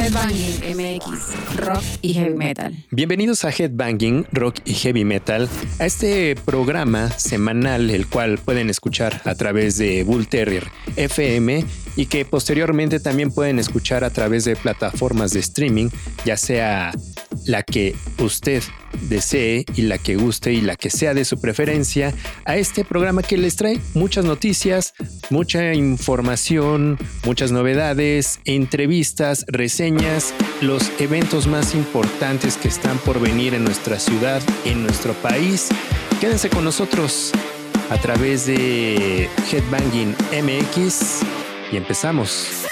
Headbanging MX, rock y heavy metal. Bienvenidos a Headbanging, rock y heavy metal, a este programa semanal el cual pueden escuchar a través de Bull Terrier FM y que posteriormente también pueden escuchar a través de plataformas de streaming, ya sea la que usted desee y la que guste y la que sea de su preferencia a este programa que les trae muchas noticias, mucha información, muchas novedades, entrevistas, reseñas, los eventos más importantes que están por venir en nuestra ciudad, en nuestro país. Quédense con nosotros a través de Headbanging MX y empezamos.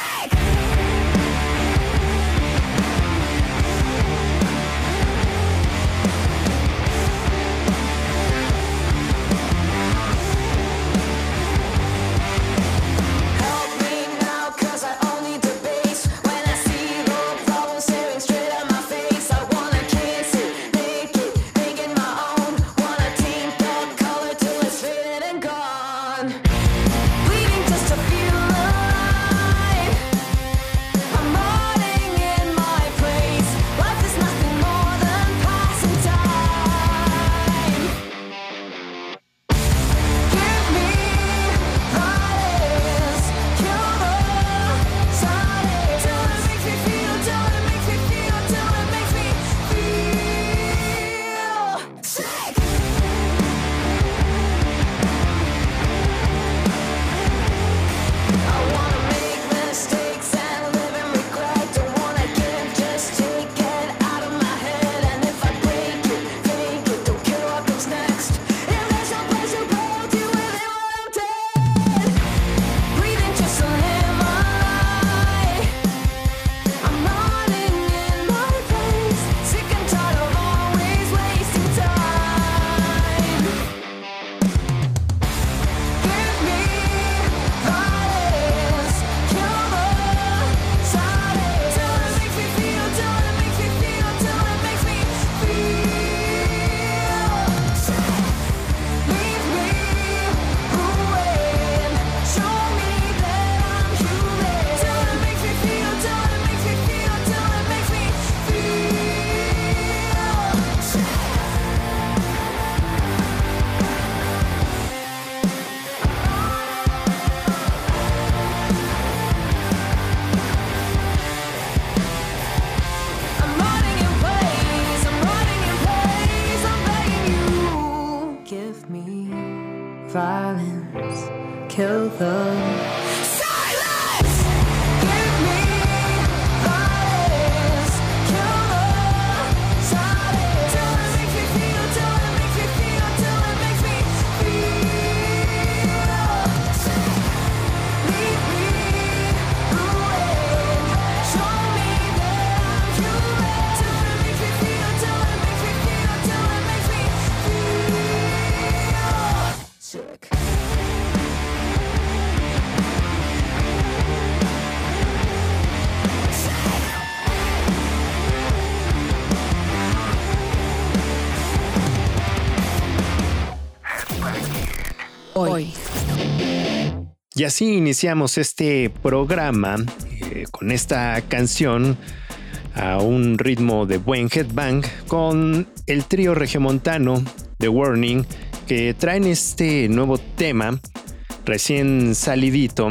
Y así iniciamos este programa eh, con esta canción a un ritmo de buen headbang con el trío regiomontano The Warning que traen este nuevo tema recién salidito,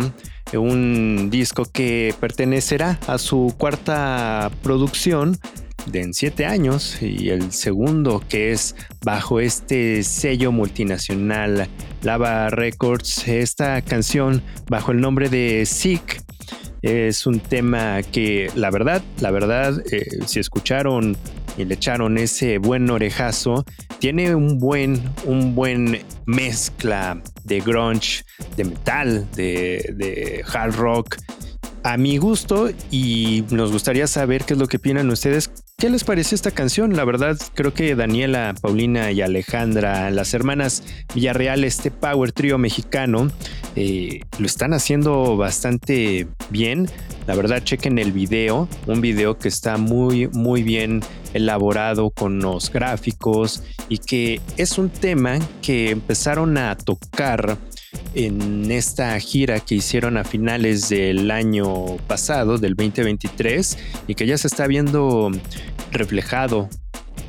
un disco que pertenecerá a su cuarta producción de en siete años y el segundo que es bajo este sello multinacional Lava Records. Esta canción bajo el nombre de Sick es un tema que la verdad, la verdad, eh, si escucharon y le echaron ese buen orejazo, tiene un buen, un buen mezcla de grunge, de metal, de, de hard rock a mi gusto y nos gustaría saber qué es lo que opinan ustedes. ¿Qué les parece esta canción? La verdad, creo que Daniela, Paulina y Alejandra, las hermanas Villarreal, este power trio mexicano, eh, lo están haciendo bastante bien. La verdad, chequen el video, un video que está muy, muy bien elaborado con los gráficos y que es un tema que empezaron a tocar en esta gira que hicieron a finales del año pasado, del 2023, y que ya se está viendo reflejado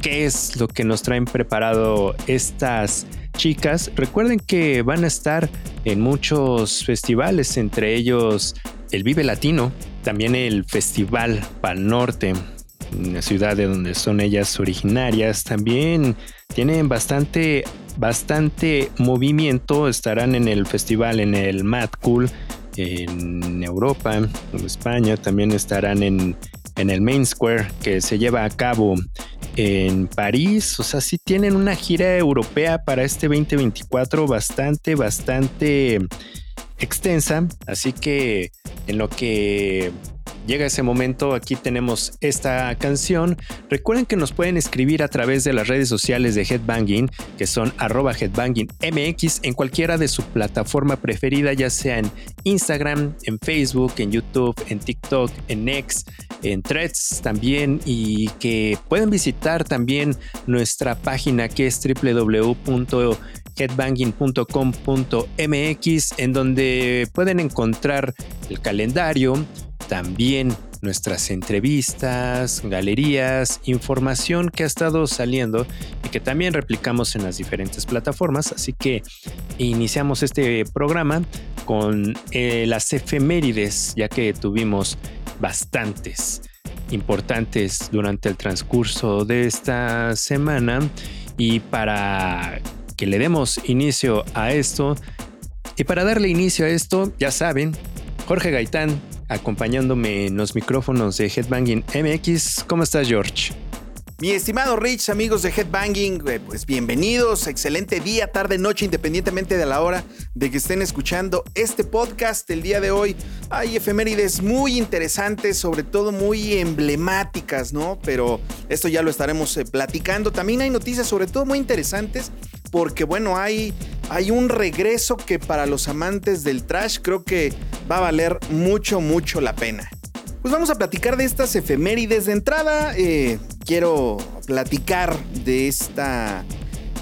qué es lo que nos traen preparado estas chicas. Recuerden que van a estar en muchos festivales, entre ellos el Vive Latino, también el Festival Pal Norte, la ciudad de donde son ellas originarias. También tienen bastante, bastante movimiento. Estarán en el festival en el Mad Cool en Europa, en España. También estarán en, en el Main Square que se lleva a cabo en París. O sea, sí tienen una gira europea para este 2024 bastante, bastante extensa. Así que en lo que llega ese momento, aquí tenemos esta canción. Recuerden que nos pueden escribir a través de las redes sociales de Headbanging, que son arroba headbangingmx en cualquiera de su plataforma preferida, ya sea en Instagram, en Facebook, en YouTube, en TikTok, en X, en Threads también, y que pueden visitar también nuestra página que es www.headbanging.com.mx, en donde pueden encontrar el calendario, también nuestras entrevistas, galerías, información que ha estado saliendo y que también replicamos en las diferentes plataformas. Así que iniciamos este programa con eh, las efemérides, ya que tuvimos bastantes importantes durante el transcurso de esta semana. Y para que le demos inicio a esto, y para darle inicio a esto, ya saben, Jorge Gaitán acompañándome en los micrófonos de Headbanging MX. ¿Cómo estás, George? Mi estimado Rich, amigos de Headbanging, eh, pues bienvenidos, excelente día, tarde, noche, independientemente de la hora de que estén escuchando este podcast el día de hoy. Hay efemérides muy interesantes, sobre todo muy emblemáticas, ¿no? Pero esto ya lo estaremos eh, platicando. También hay noticias sobre todo muy interesantes porque bueno, hay, hay un regreso que para los amantes del trash creo que va a valer mucho, mucho la pena. Pues vamos a platicar de estas efemérides de entrada. Eh, quiero platicar de esta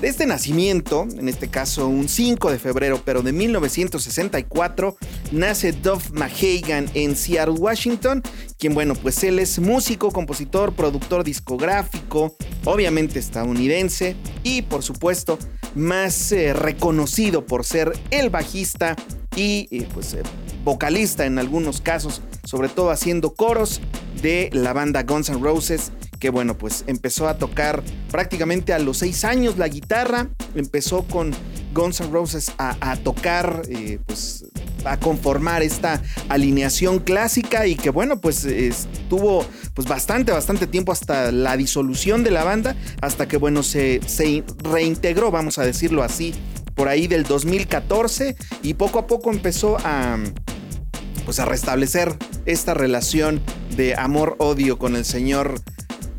de este nacimiento, en este caso un 5 de febrero, pero de 1964, nace Duff McHagan en Seattle, Washington, quien bueno, pues él es músico, compositor, productor discográfico, obviamente estadounidense y por supuesto más eh, reconocido por ser el bajista y eh, pues eh, vocalista en algunos casos, sobre todo haciendo coros de la banda Guns N' Roses que bueno, pues empezó a tocar prácticamente a los seis años la guitarra, empezó con Guns N' Roses a, tocar, eh, pues a conformar esta alineación clásica y que bueno, pues estuvo pues bastante, bastante tiempo hasta la disolución de la banda, hasta que bueno, se, se reintegró, vamos a decirlo así, por ahí del 2014 y poco a poco empezó a pues a restablecer esta relación de amor-odio con el señor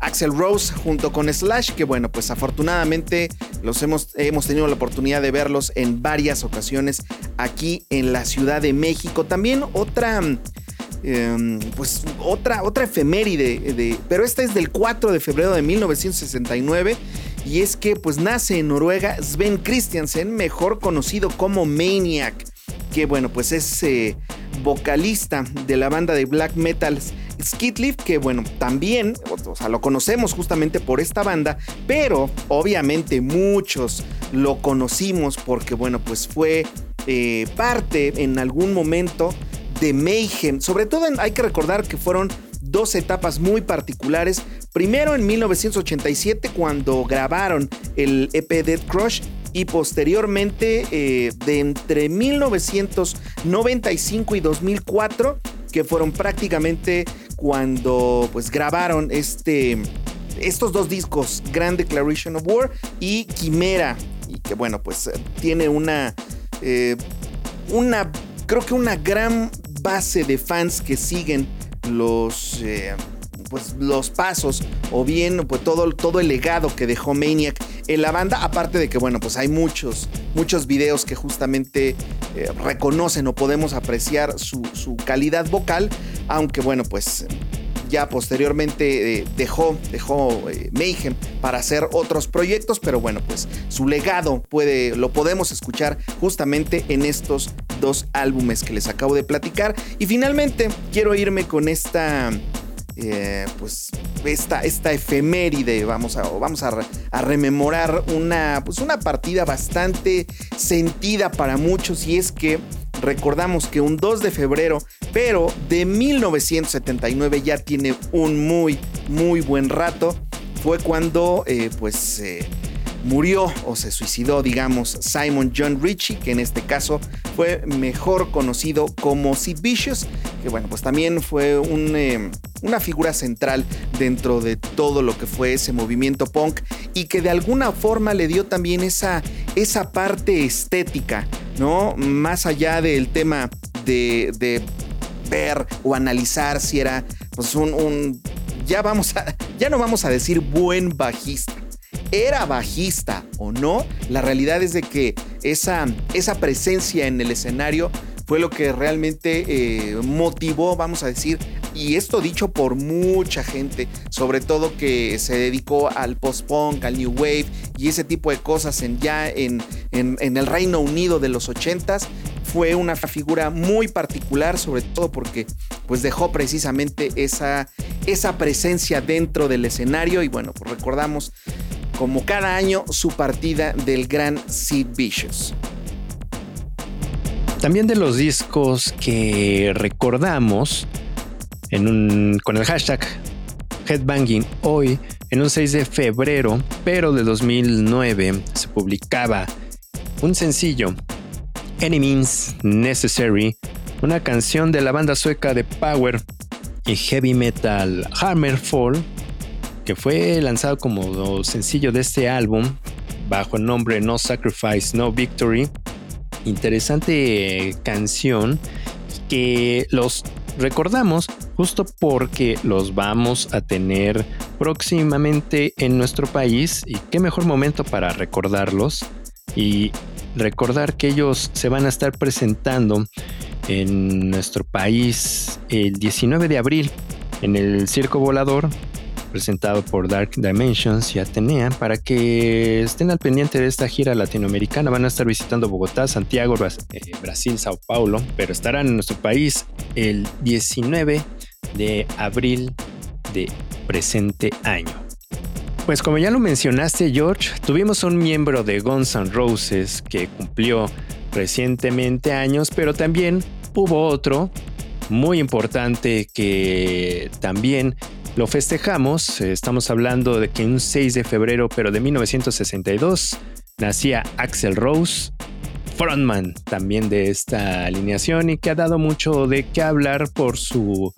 Axel Rose junto con Slash, que bueno, pues afortunadamente los hemos, hemos tenido la oportunidad de verlos en varias ocasiones aquí en la Ciudad de México. También otra... Em, pues otra, otra efeméride, de, pero esta es del 4 de febrero de 1969 y es que pues nace en Noruega Sven Christiansen, mejor conocido como Maniac, que bueno pues es eh, vocalista de la banda de black metal Skidlift, que bueno, también, o sea, lo conocemos justamente por esta banda, pero obviamente muchos lo conocimos porque bueno, pues fue eh, parte en algún momento de Mayhem. Sobre todo hay que recordar que fueron dos etapas muy particulares. Primero en 1987 cuando grabaron el EP Dead Crush y posteriormente eh, de entre 1995 y 2004 que fueron prácticamente cuando pues grabaron este, estos dos discos, Grand Declaration of War y Quimera, y que bueno, pues tiene una, eh, una, creo que una gran base de fans que siguen los... Eh, pues los pasos o bien pues todo, todo el legado que dejó Maniac en la banda, aparte de que bueno, pues hay muchos, muchos videos que justamente eh, reconocen o podemos apreciar su, calidad vocal, aunque bueno, pues ya posteriormente eh, dejó, dejó eh, Mayhem para hacer otros proyectos, pero bueno, pues su legado puede, lo podemos escuchar justamente en estos dos álbumes que les acabo de platicar. Y finalmente quiero irme con esta eh, pues esta, esta efeméride, vamos a, vamos a, rememorar una, pues una partida bastante sentida para muchos. Y es que recordamos que un 2 de febrero, pero de 1979 ya tiene un muy, muy buen rato, fue cuando eh, pues... Eh, murió o se suicidó, digamos, Simon John Ritchie, que en este caso fue mejor conocido como Sid Vicious, que bueno, pues también fue eh, una figura central dentro de todo lo que fue ese movimiento punk y que de alguna forma le dio también esa, esa parte estética, ¿no? Más allá del tema de, ver o analizar si era pues un, un ya vamos a, ya no vamos a decir buen bajista, era bajista o no, la realidad es de que esa, esa presencia en el escenario fue lo que realmente eh, motivó, vamos a decir, y esto dicho por mucha gente, sobre todo que se dedicó al post-punk, al new wave y ese tipo de cosas en, ya en, en, el Reino Unido de los 80s, fue una figura muy particular, sobre todo porque pues dejó precisamente esa, esa presencia dentro del escenario y bueno, pues recordamos como cada año, su partida del gran Sid Vicious. También de los discos que recordamos con el hashtag Headbanging hoy, en un 6 de febrero, pero de 2009, se publicaba un sencillo, Any Means Necessary, una canción de la banda sueca de Power y Heavy Metal Hammerfall, que fue lanzado como sencillo de este álbum bajo el nombre No Sacrifice, No Victory. Interesante canción que los recordamos justo porque los vamos a tener próximamente en nuestro país y qué mejor momento para recordarlos y recordar que ellos se van a estar presentando en nuestro país el 19 de abril en el Circo Volador presentado por Dark Dimensions y Atenea, para que estén al pendiente de esta gira latinoamericana. Van a estar visitando Bogotá, Santiago, eh, Brasil, Sao Paulo, pero estarán en nuestro país el 19 de abril de presente año. Pues como ya lo mencionaste George, tuvimos un miembro de Guns N' Roses que cumplió recientemente años, pero también hubo otro muy importante que también lo festejamos, eh, estamos hablando de que un 6 de febrero, pero de 1962, nacía Axel Rose, frontman también de esta alineación y que ha dado mucho de qué hablar por su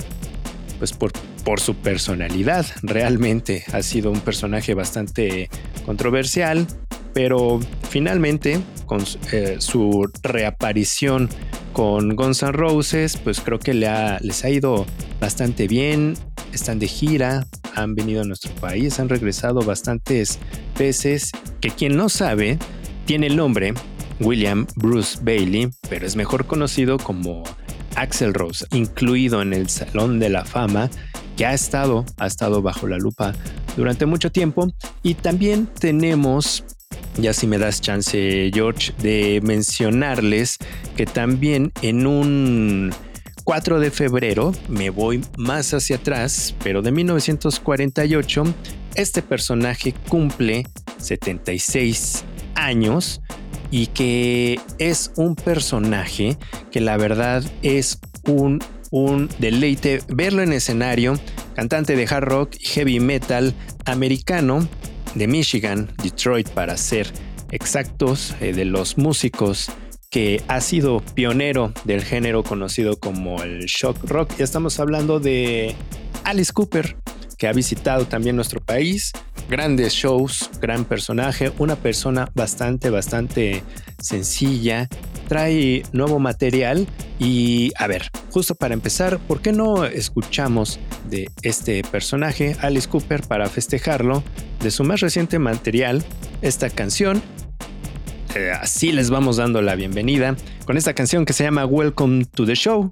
pues por, por su personalidad. Realmente ha sido un personaje bastante controversial, pero finalmente con eh, su reaparición con Guns N' Roses, pues creo que le les ha ido bastante bien están de gira, han venido a nuestro país, han regresado bastantes veces, que quien no sabe, tiene el nombre William Bruce Bailey, pero es mejor conocido como Axel Rose, incluido en el Salón de la Fama, que ha estado, ha estado bajo la lupa durante mucho tiempo. Y también tenemos, ya si me das chance, George, de mencionarles que también en un 4 de febrero, me voy más hacia atrás, pero de 1948, este personaje cumple 76 años y que es un personaje que la verdad es un, un deleite verlo en escenario, cantante de hard rock y heavy metal americano de Michigan, Detroit para ser exactos, eh, de los músicos que ha sido pionero del género conocido como el shock rock. Ya estamos hablando de Alice Cooper, que ha visitado también nuestro país. Grandes shows, gran personaje, una persona bastante, bastante sencilla. Trae nuevo material y a ver, justo para empezar, ¿por qué no escuchamos de este personaje, Alice Cooper, para festejarlo de su más reciente material, esta canción eh, así les vamos dando la bienvenida con esta canción que se llama Welcome to the Show.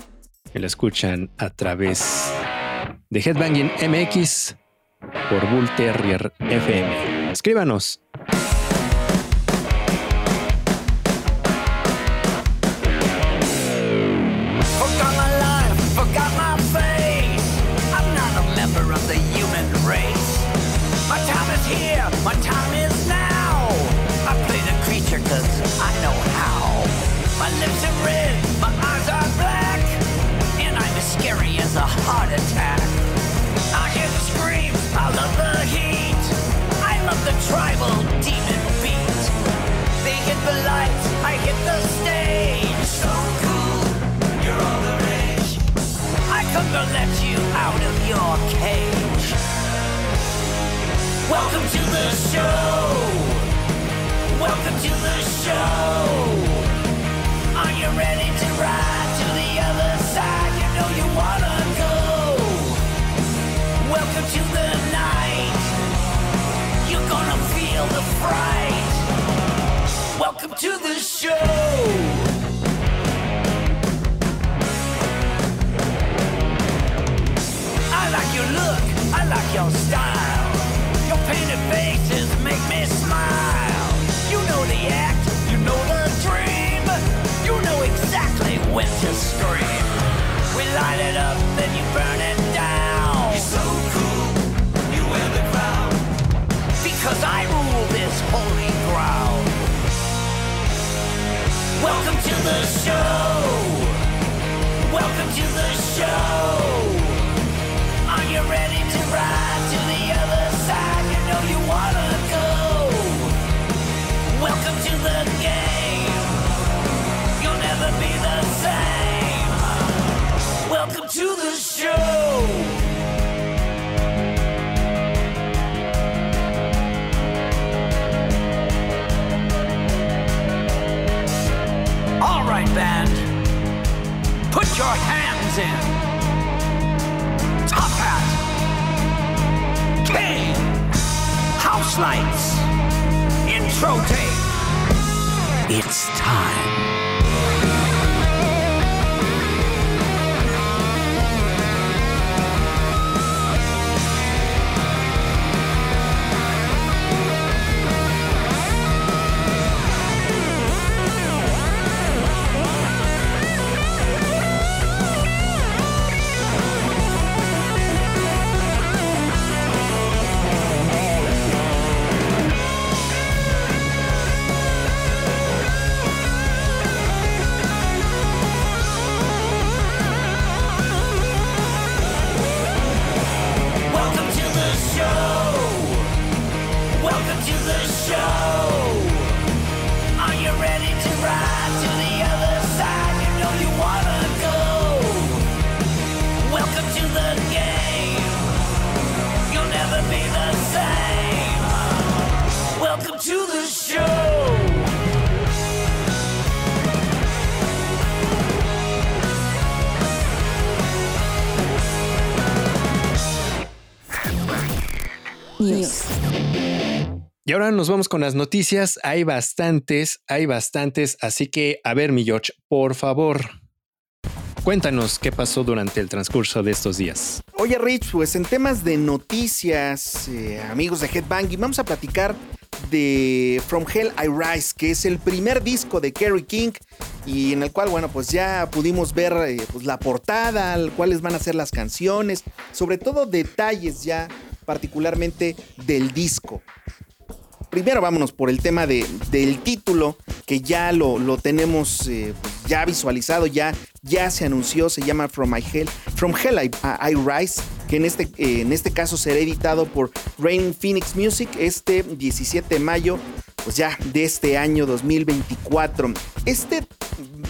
Que la escuchan a través de Headbanging MX por Bull Terrier FM. Escríbanos. Out of your cage. Welcome to the show. Welcome to the show. Are you ready to ride to the other side? You know you wanna go. Welcome to the night. You're gonna feel the fright. Welcome to the show. Look, I like your style. Your painted faces make me smile. You know the act, you know the dream. You know exactly when to scream. We light it up, then you burn it down. You're so cool, you wear the crown. Because I rule this holy ground. Welcome to the show. Welcome to the show. Your hands in. Top hat. King. House lights. Intro tape. It's time. Ahora nos vamos con las noticias. Hay bastantes, hay bastantes. Así que, a ver, mi George, por favor, cuéntanos qué pasó durante el transcurso de estos días. Oye, Rich, pues en temas de noticias, eh, amigos de Headbanging, vamos a platicar de From Hell I Rise, que es el primer disco de Kerry King y en el cual, bueno, pues ya pudimos ver eh, pues, la portada, cuáles van a ser las canciones, sobre todo detalles ya particularmente del disco. Primero vámonos por el tema de, del título, que ya lo, lo tenemos eh, pues, ya visualizado, ya, ya se anunció, se llama From, My Hell, From Hell I, Rise, que en este, eh, en este caso será editado por Rain Phoenix Music este 17 de mayo, pues ya de este año 2024. Este,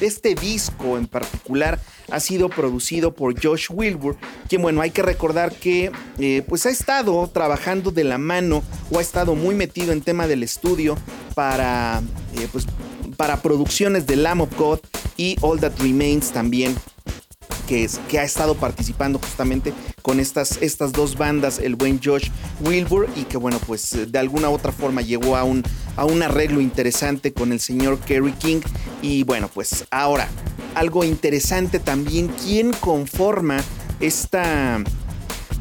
este disco en particular ha sido producido por Josh Wilbur, quien bueno, hay que recordar que eh, pues ha estado trabajando de la mano o ha estado muy metido en tema del estudio para, eh, pues, para producciones de Lamb of God y All That Remains también. Que, es, que ha estado participando justamente con estas, estas dos bandas, el buen Josh Wilbur, y que bueno, pues de alguna u otra forma llegó a un, a un arreglo interesante con el señor Kerry King. Y bueno, pues ahora, algo interesante también, ¿quién conforma esta,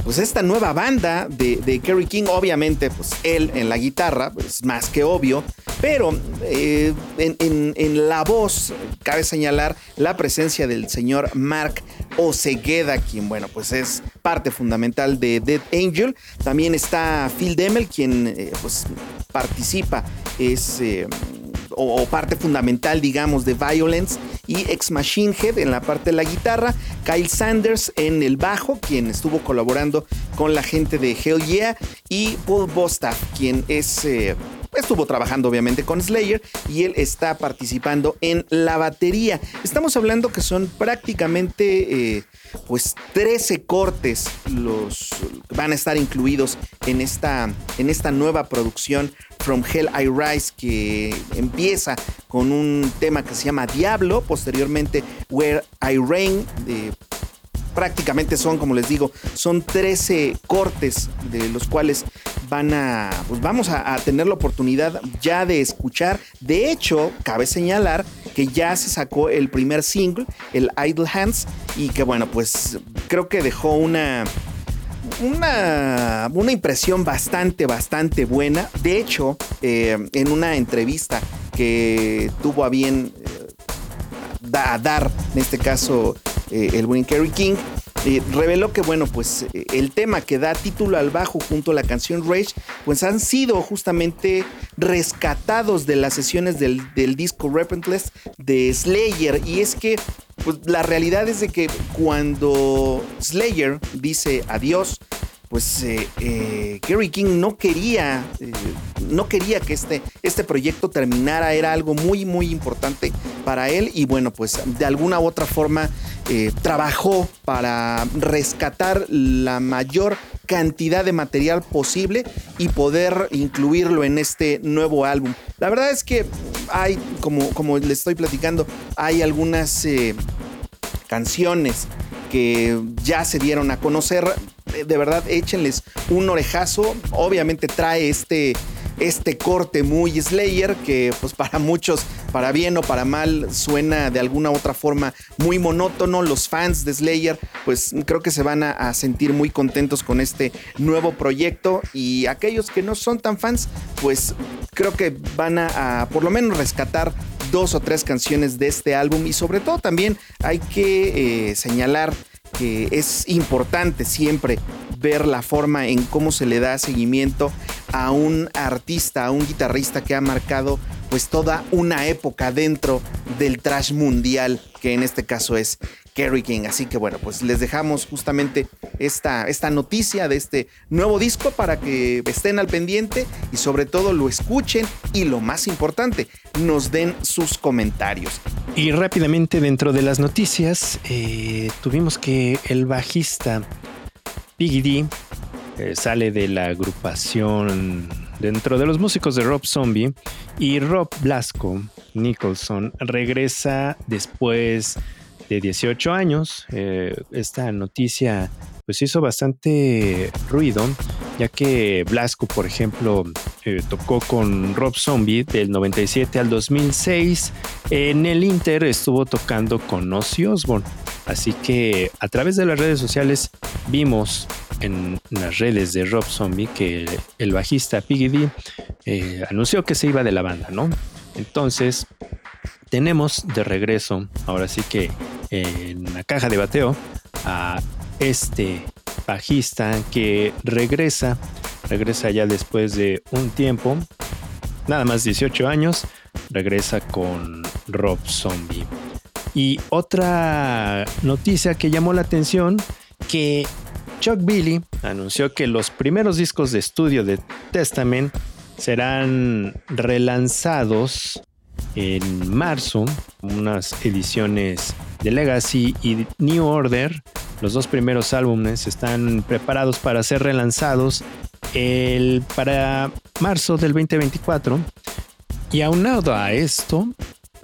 pues esta nueva banda de, Kerry King, obviamente, pues él en la guitarra, pues más que obvio, pero eh, en, la voz cabe señalar la presencia del señor Mark Osegueda, quien, bueno, pues es parte fundamental de Dead Angel. También está Phil Demel, quien eh, pues participa, es... Eh, o, parte fundamental, digamos, de Violence y Ex Machine Head en la parte de la guitarra, Kyle Sanders en el bajo, quien estuvo colaborando con la gente de Hell Yeah, y Paul Bostaff, quien es... Eh, estuvo trabajando obviamente con Slayer y él está participando en la batería. Estamos hablando que son prácticamente eh, pues 13 cortes los van a estar incluidos en esta, en esta nueva producción From Hell I Rise que empieza con un tema que se llama Diablo, posteriormente Where I Reign, prácticamente son, como les digo, son 13 cortes de los cuales van a, pues vamos a, tener la oportunidad ya de escuchar. De hecho, cabe señalar que ya se sacó el primer single, el Idle Hands, y que bueno, pues creo que dejó una, una, una impresión bastante, bastante buena. De hecho, eh, en una entrevista que tuvo a bien eh, dar, en este caso, eh, el Winning Kerry King, eh, reveló que, bueno, pues eh, el tema que da título al bajo junto a la canción Rage, pues han sido justamente rescatados de las sesiones del, del disco Repentless de Slayer. Y es que, pues la realidad es de que cuando Slayer dice adiós, pues eh, eh, Gary King no quería, eh, no quería que este, este proyecto terminara, era algo muy, muy importante para él y bueno, pues de alguna u otra forma trabajó para rescatar la mayor cantidad de material posible y poder incluirlo en este nuevo álbum. La verdad es que hay, como, como les estoy platicando, hay algunas canciones que ya se dieron a conocer de verdad échenles un orejazo. Obviamente trae este, este corte muy Slayer que pues para muchos, para bien o para mal, suena de alguna otra forma muy monótono. Los fans de Slayer pues creo que se van a, sentir muy contentos con este nuevo proyecto y aquellos que no son tan fans pues creo que van a, por lo menos rescatar dos o tres canciones de este álbum y sobre todo también hay que eh, señalar que es importante siempre ver la forma en cómo se le da seguimiento a un artista, a un guitarrista que ha marcado pues toda una época dentro del trash mundial, que en este caso es Kerry King. Así que bueno, pues les dejamos justamente esta, esta noticia de este nuevo disco para que estén al pendiente y sobre todo lo escuchen y lo más importante, nos den sus comentarios. Y rápidamente dentro de las noticias, eh, tuvimos que el bajista Piggy D eh, sale de la agrupación dentro de los músicos de Rob Zombie y Rob Blasco Nicholson regresa después de 18 años. Eh, esta noticia pues hizo bastante ruido, ya que Blasco, por ejemplo, eh, tocó con Rob Zombie del 97 al 2006. En el Inter estuvo tocando con Ozzy Osbourne. Así que a través de las redes sociales vimos en las redes de Rob Zombie que el bajista Piggy D eh, anunció que se iba de la banda, ¿no? Entonces, tenemos de regreso, ahora sí que en la caja de bateo, a este bajista que regresa, regresa ya después de un tiempo, nada más 18 años, regresa con Rob Zombie. Y otra noticia que llamó la atención, que Chuck Billy anunció que los primeros discos de estudio de Testament serán relanzados en marzo, unas ediciones de Legacy y New Order. Los dos primeros álbumes están preparados para ser relanzados el, para marzo del 2024. Y aunado a esto,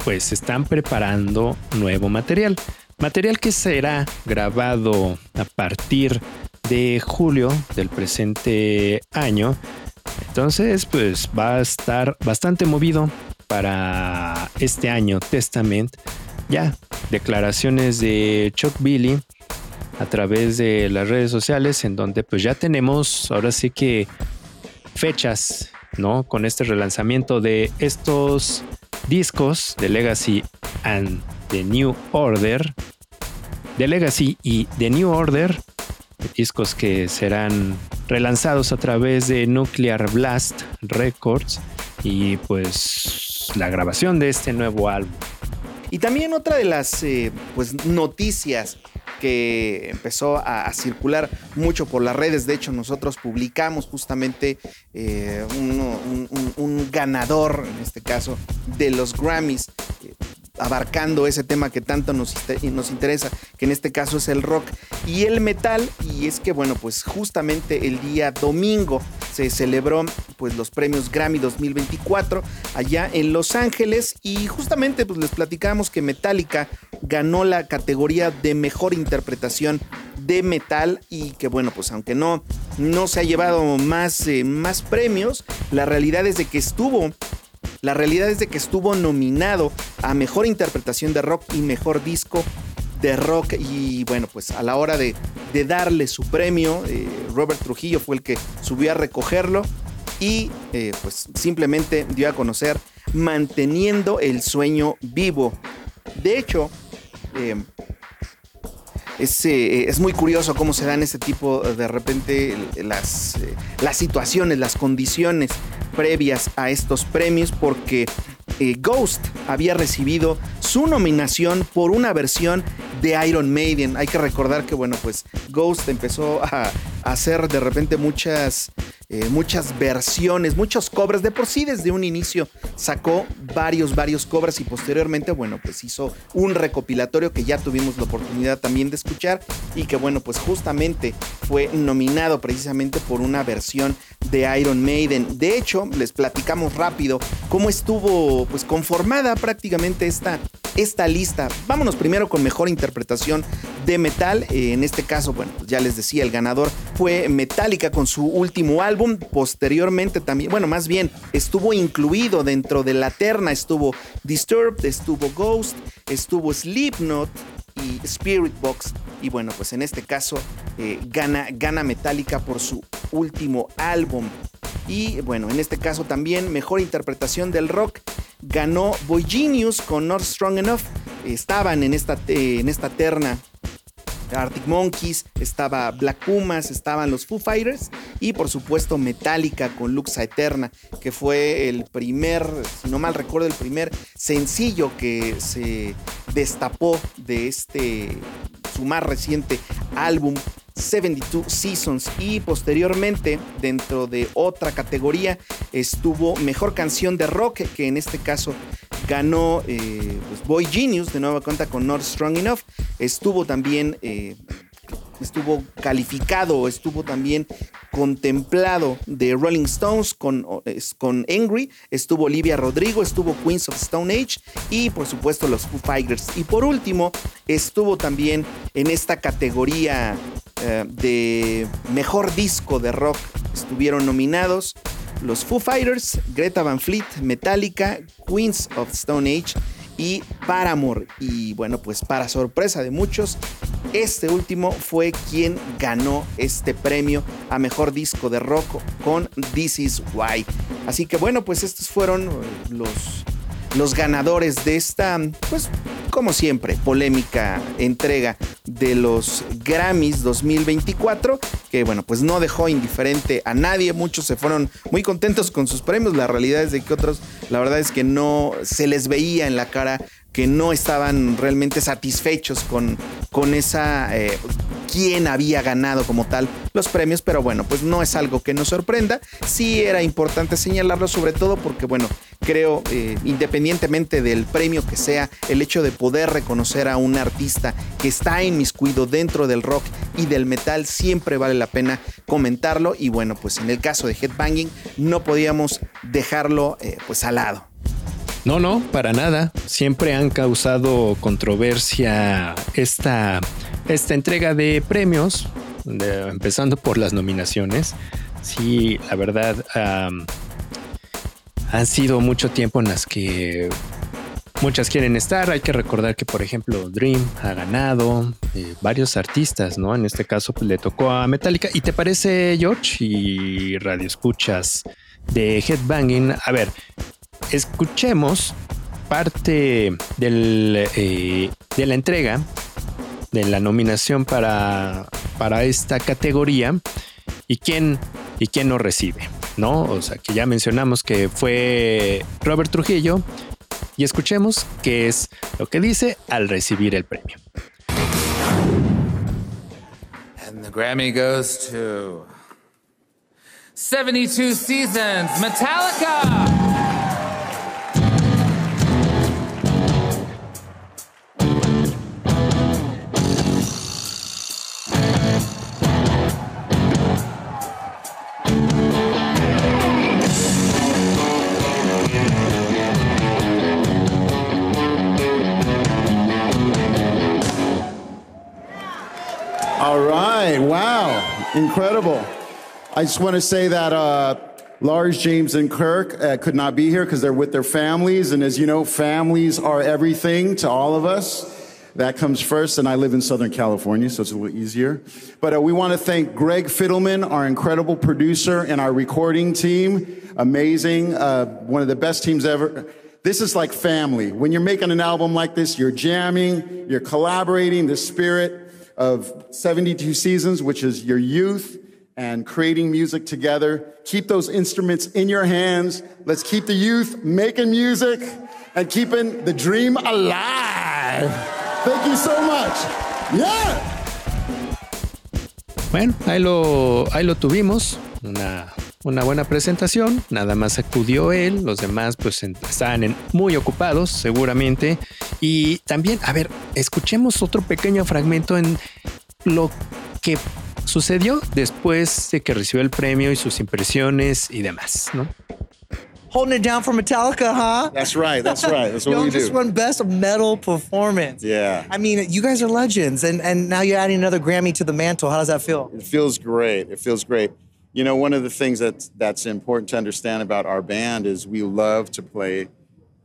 pues están preparando nuevo material. Material que será grabado a partir de julio del presente año. Entonces, pues va a estar bastante movido para este año Testament. Ya, declaraciones de Chuck Billy a través de las redes sociales en donde pues ya tenemos ahora sí que fechas, ¿no? Con este relanzamiento de estos discos de Legacy and The New Order, de Legacy y The New Order, discos que serán relanzados a través de Nuclear Blast Records y pues la grabación de este nuevo álbum. Y también otra de las eh, pues, noticias que empezó a, circular mucho por las redes. De hecho, nosotros publicamos justamente eh, un, ganador, en este caso, de los Grammys. Abarcando ese tema que tanto nos, nos interesa, que en este caso es el rock y el metal. Y es que, bueno, pues justamente el día domingo se celebró pues los premios Grammy 2024 allá en Los Ángeles y justamente pues les platicamos que Metallica ganó la categoría de mejor interpretación de metal y que bueno pues aunque no no se ha llevado más, eh, más premios la realidad es de que estuvo la realidad es de que estuvo nominado a Mejor Interpretación de Rock y Mejor Disco de Rock. Y bueno, pues a la hora de, darle su premio, eh, Robert Trujillo fue el que subió a recogerlo y eh, pues simplemente dio a conocer manteniendo el sueño vivo. De hecho, eh, es, muy curioso cómo se dan ese tipo de repente las, las situaciones, las condiciones previas a estos premios porque eh, Ghost había recibido su nominación por una versión de Iron Maiden. Hay que recordar que, bueno, pues Ghost empezó a, hacer de repente muchas, eh, muchas versiones, muchos cobras. De por sí, desde un inicio sacó varios, varios cobras y posteriormente, bueno, pues hizo un recopilatorio que ya tuvimos la oportunidad también de escuchar y que, bueno, pues justamente fue nominado precisamente por una versión de Iron Maiden. De hecho, les platicamos rápido cómo estuvo pues conformada prácticamente esta, esta lista. Vámonos primero con mejor interpretación de metal. Eh, en este caso, bueno, pues ya les decía, el ganador fue Metallica con su último álbum. Posteriormente también, bueno, más bien estuvo incluido dentro de la terna. Estuvo Disturbed, estuvo Ghost, estuvo Slipknot, y Spirit Box. Y bueno, pues en este caso eh, gana, gana Metallica por su último álbum. Y bueno, en este caso también mejor interpretación del rock ganó Boy Genius con Not Strong Enough. Estaban en esta, eh, en esta terna Arctic Monkeys, estaba Black Pumas, estaban los Foo Fighters y por supuesto Metallica con Luxa Eterna, que fue el primer, si no mal recuerdo, el primer sencillo que se destapó de este, su más reciente álbum 72 Seasons. Y posteriormente dentro de otra categoría estuvo mejor canción de rock que en este caso ganó eh, pues, Boy Genius de nueva cuenta con Not Strong Enough. Estuvo también eh, estuvo calificado, estuvo también contemplado de Rolling Stones con, con Angry, estuvo Olivia Rodrigo, estuvo Queens of Stone Age y por supuesto los Foo Fighters. Y por último, estuvo también en esta categoría eh, de mejor disco de rock, estuvieron nominados los Foo Fighters, Greta Van Fleet, Metallica, Queens of Stone Age y Paramore. Y bueno, pues para sorpresa de muchos, este último fue quien ganó este premio a mejor disco de rock con This Is Why. Así que bueno, pues estos fueron los, los ganadores de esta, pues como siempre, polémica entrega de los Grammys 2024, que bueno, pues no dejó indiferente a nadie, muchos se fueron muy contentos con sus premios, la realidad es de que otros, la verdad es que no se les veía en la cara que no estaban realmente satisfechos con, con esa eh, quién había ganado como tal los premios, pero bueno, pues no es algo que nos sorprenda. Sí era importante señalarlo, sobre todo porque, bueno, creo, eh, independientemente del premio que sea, el hecho de poder reconocer a un artista que está inmiscuido dentro del rock y del metal siempre vale la pena comentarlo. Y bueno, pues en el caso de Headbanging no podíamos dejarlo eh, pues al lado. No, no, para nada. Siempre han causado controversia esta, esta entrega de premios, empezando por las nominaciones. Sí, la verdad, han sido mucho tiempo en las que muchas quieren estar. Hay que recordar que, por ejemplo, Dream ha ganado eh, varios artistas, ¿no? En este caso, pues, le tocó a Metallica. ¿Y te parece, George? Y radio escuchas de Headbanging. A ver, escuchemos parte del, eh, de la entrega de la nominación para, para esta categoría y quién, y quién no recibe, ¿no? O sea, que ya mencionamos que fue Robert Trujillo y escuchemos qué es lo que dice al recibir el premio. And the Grammy goes to 72 Seasons, Metallica! Incredible. I just want to say that uh, Lars, James, and Kirk uh, could not be here because they're with their families. And as you know, families are everything to all of us. That comes first, and I live in Southern California, so it's a little easier. But uh, we want to thank Greg Fiddleman, our incredible producer, and our recording team. Amazing. Uh, one of the best teams ever. This is like family. When you're making an album like this, you're jamming, you're collaborating, the spirit of 72 seasons, which is your youth and creating music together. Keep those instruments in your hands. Let's keep the youth making music and keeping the dream alive. Thank you so much. Yeah. Bueno, ahí lo, ahí lo tuvimos. Una, una buena presentación. Nada más acudió él. Los demás, pues, estaban en- muy ocupados, seguramente. Y también, a ver, escuchemos otro pequeño fragmento en lo que sucedió después de que recibió el premio y sus impresiones y demás, ¿no? Holding it down for Metallica, huh? That's right. That's right. That's what we just do. won best metal performance. Yeah. I mean, you guys are legends, and, and now you're adding another Grammy to the mantle. How does that feel? It feels great. It feels great. You know, one of the things that's that's important to understand about our band is we love to play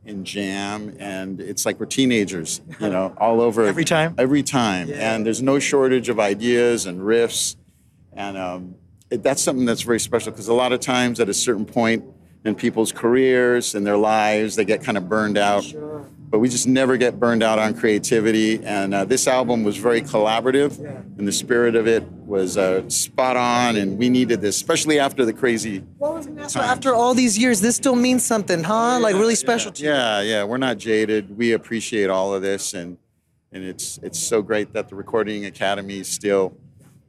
in jam, and it's like we're teenagers. You know, all over Every time? Every time, Yeah. and there's no shortage of ideas and riffs, and um, it, that's something that's very special because a lot of times at a certain point in people's careers and their lives, they get kind of burned out. But we just never get burned out on creativity. And uh, this album was very collaborative, and the spirit of it was uh, spot on. And we needed this, especially after the crazy. So after all these years, this still means something, huh? Like really special to you. Yeah, yeah, we're not jaded. We appreciate all of this, and and it's it's so great that the Recording Academy still,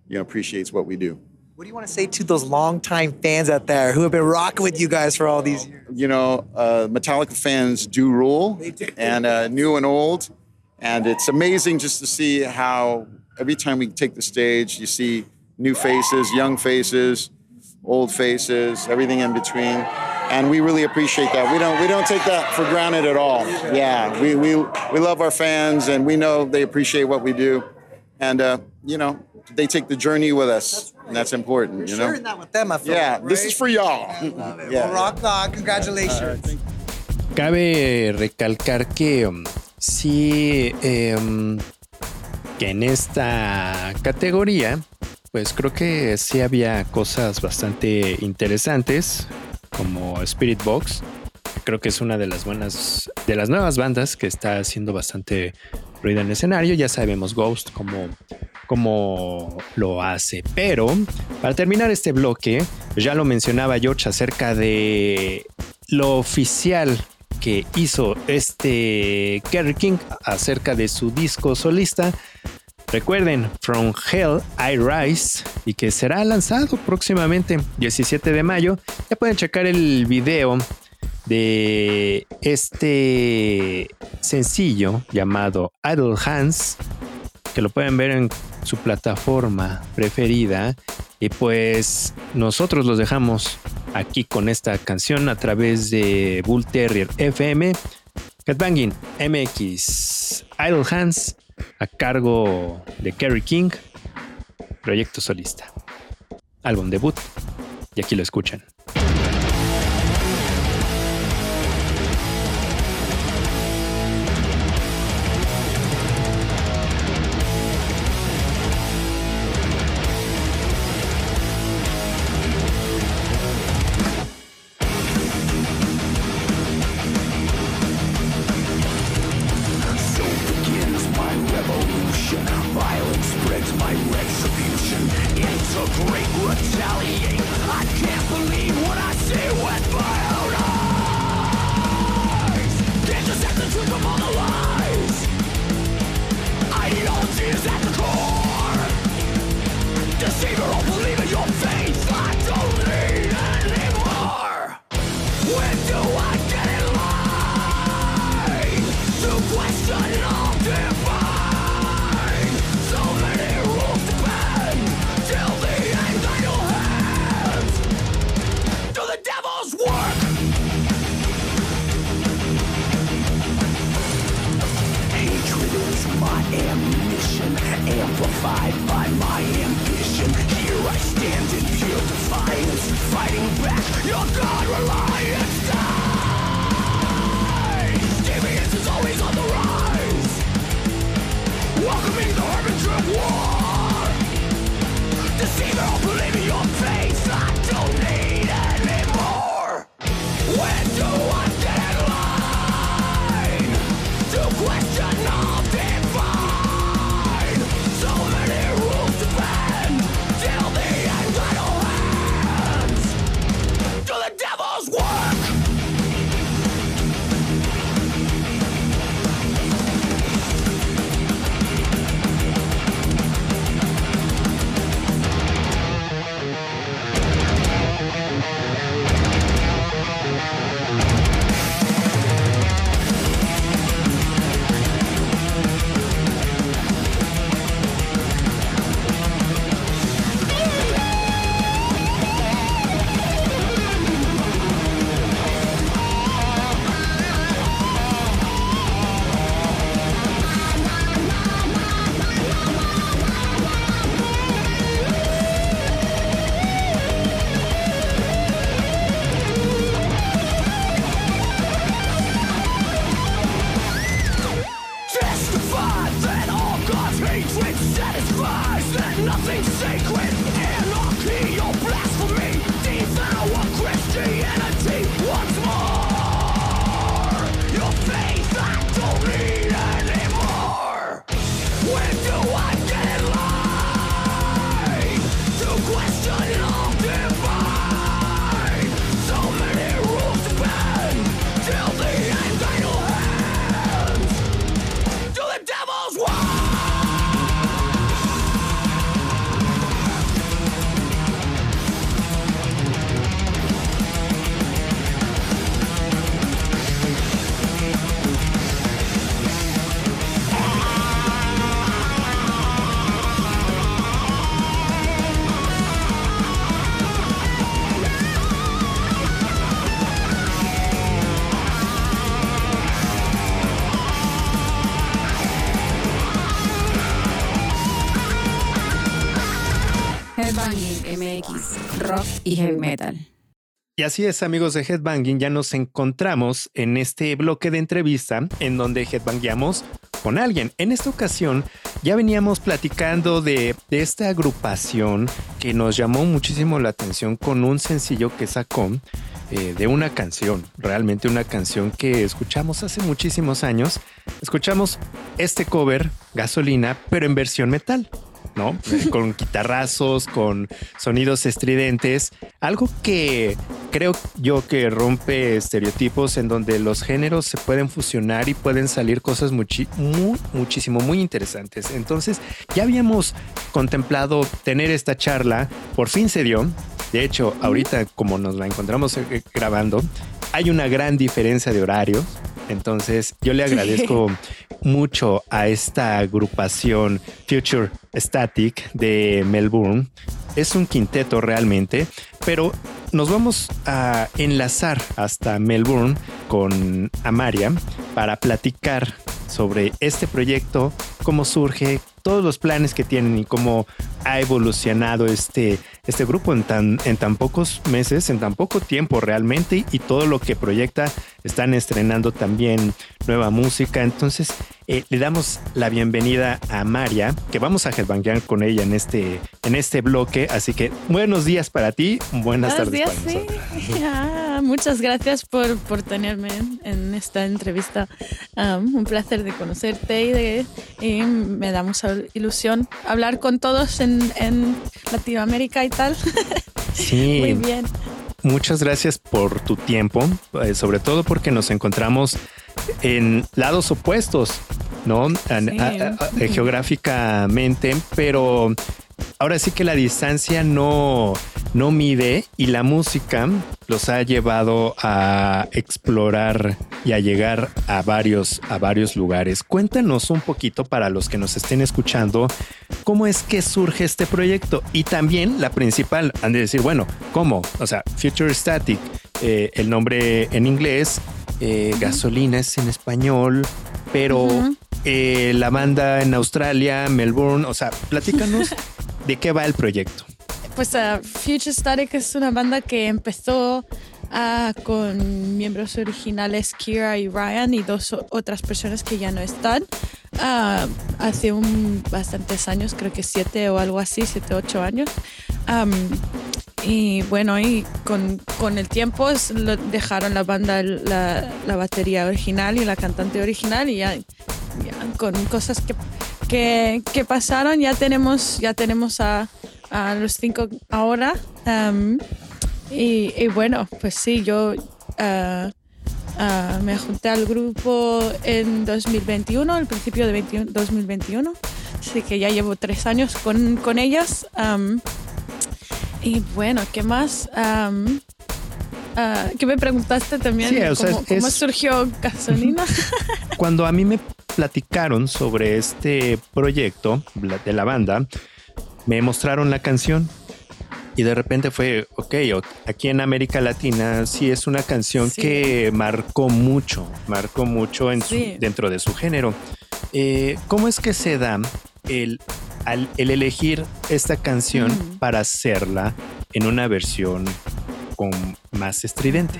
you know, appreciates what we do. What do you want to say to those longtime fans out there who have been rocking with you guys for all these years? you know, uh, Metallica fans do rule, and uh, new and old. And it's amazing just to see how every time we take the stage, you see new faces, young faces, old faces, everything in between. And we really appreciate that. We don't we don't take that for granted at all. Yeah, we we, we love our fans, and we know they appreciate what we do. And uh, you know, they take the journey with us, and that's important. You know. Sharing that with them, I feel Yeah, like, this is for y'all. Well, rock on. Congratulations. Cabe recalcar que um, sí, eh, um, que en esta categoría, pues creo que sí había cosas bastante interesantes, como Spirit Box. Creo que es una de las buenas, de las nuevas bandas que está haciendo bastante ruido en el escenario. Ya sabemos Ghost cómo, cómo lo hace. Pero para terminar este bloque, ya lo mencionaba George acerca de lo oficial que hizo este Kerry King acerca de su disco solista. Recuerden, From Hell I Rise y que será lanzado próximamente, 17 de mayo. Ya pueden checar el video de este sencillo llamado Idle Hands, que lo pueden ver en su plataforma preferida. Y pues nosotros los dejamos aquí con esta canción a través de Bull Terrier FM. Headbanging MX Idle Hands a cargo de Kerry King, proyecto solista. Álbum debut. Y aquí lo escuchan. Rock y heavy metal. Y así es, amigos de Headbanging, ya nos encontramos en este bloque de entrevista en donde headbangueamos con alguien. En esta ocasión ya veníamos platicando de, de esta agrupación que nos llamó muchísimo la atención con un sencillo que sacó eh, de una canción, realmente una canción que escuchamos hace muchísimos años. Escuchamos este cover, Gasolina, pero en versión metal. ¿No? con guitarrazos, con sonidos estridentes, algo que creo yo que rompe estereotipos en donde los géneros se pueden fusionar y pueden salir cosas muchi- muy, muchísimo, muy interesantes. Entonces, ya habíamos contemplado tener esta charla, por fin se dio. De hecho, ahorita como nos la encontramos eh, grabando, hay una gran diferencia de horario. Entonces, yo le agradezco mucho a esta agrupación Future Static de Melbourne. Es un quinteto realmente, pero nos vamos a enlazar hasta Melbourne con Amaria para platicar sobre este proyecto, cómo surge, todos los planes que tienen y cómo ha evolucionado este, este grupo en tan, en tan pocos meses, en tan poco tiempo realmente y todo lo que proyecta. Están estrenando también nueva música. Entonces, eh, le damos la bienvenida a María, que vamos a headbanguear con ella en este, en este bloque. Así que buenos días para ti, buenas Buenos tardes días, para sí. nosotros. Ah, muchas gracias por, por tenerme en esta entrevista. Um, un placer de conocerte y, de, y me da mucha ilusión hablar con todos en, en Latinoamérica y tal. Sí. Muy bien. Muchas gracias por tu tiempo, eh, sobre todo porque nos encontramos en lados opuestos, ¿no? An- Sí. a- a- a- geográficamente, pero ahora sí que la distancia no, no mide y la música los ha llevado a explorar y a llegar a varios, a varios lugares. Cuéntanos un poquito para los que nos estén escuchando cómo es que surge este proyecto y también la principal, han de decir, bueno, ¿cómo? O sea, Future Static, eh, el nombre en inglés, eh, gasolina es en español, pero eh, la banda en Australia, Melbourne, o sea, platícanos de qué va el proyecto. pues uh, Future Static es una banda que empezó ah, con miembros originales Kira y Ryan y dos otras personas que ya no están. Ah, hace un, bastantes años, creo que siete o algo así, siete, ocho años. Am, y bueno, y con, el tiempo dejaron la banda, la, batería original y la cantante original y ya con cosas que, que, pasaron ya tenemos, ya tenemos a, a los cinco ahora. Y, y bueno, pues sí, yo ah, ah, me junté al grupo en 2021, al principio de 21 2021. Así que ya llevo tres años con, con ellas. y bueno, ¿qué más? Ah, ¿Qué me preguntaste también? Sí, o sea, ¿Cómo, surgió gasolina? Cuando a mí me platicaron sobre este proyecto de la banda, me mostraron la canción y de repente fue, ok, aquí en América Latina sí es una canción Sí. que marcó mucho, marcó mucho en su- Sí. dentro de su género. Eh, ¿Cómo es que se da el, al- el elegir esta canción Mm. para hacerla en una versión más estridente?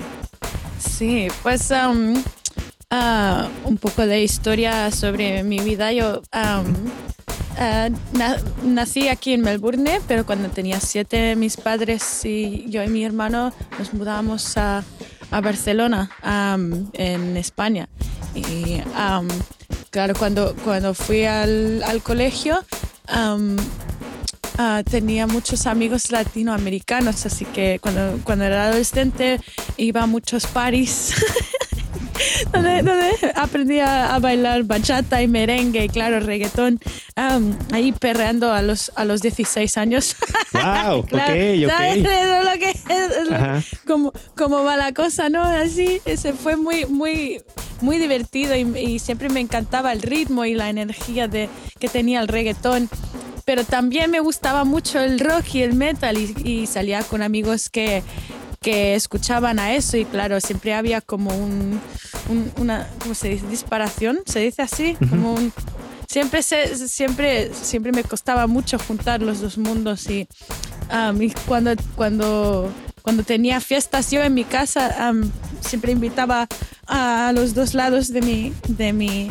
Sí, pues am, ah, un poco de historia sobre mi vida. Yo ah, na- nací aquí en Melbourne, pero cuando tenía siete, mis padres y yo y mi hermano nos mudamos a, a Barcelona, am, en España. Y am, claro, cuando, cuando fui al, al colegio, Ah, tenía muchos amigos latinoamericanos, así que cuando, cuando era adolescente iba a muchos paris donde, donde aprendí a, a bailar bachata y merengue y claro, reggaetón, am, ahí perreando a los, a los 16 años. Wow, Claro, ok, ¿sabes? ok. Eso es lo que es, como, como va la cosa, ¿no? Así, se fue muy, muy, muy divertido y, y siempre me encantaba el ritmo y la energía de, que tenía el reggaetón. Pero también me gustaba mucho el rock y el metal y, y salía con amigos que, que escuchaban a eso y claro, siempre había como un, un- una, ¿cómo se dice? Disparación, se dice así, como un... Siempre, se, siempre, siempre me costaba mucho juntar los dos mundos y, um, y cuando, cuando, cuando tenía fiestas yo en mi casa um, siempre invitaba a los dos lados de mi, de mi,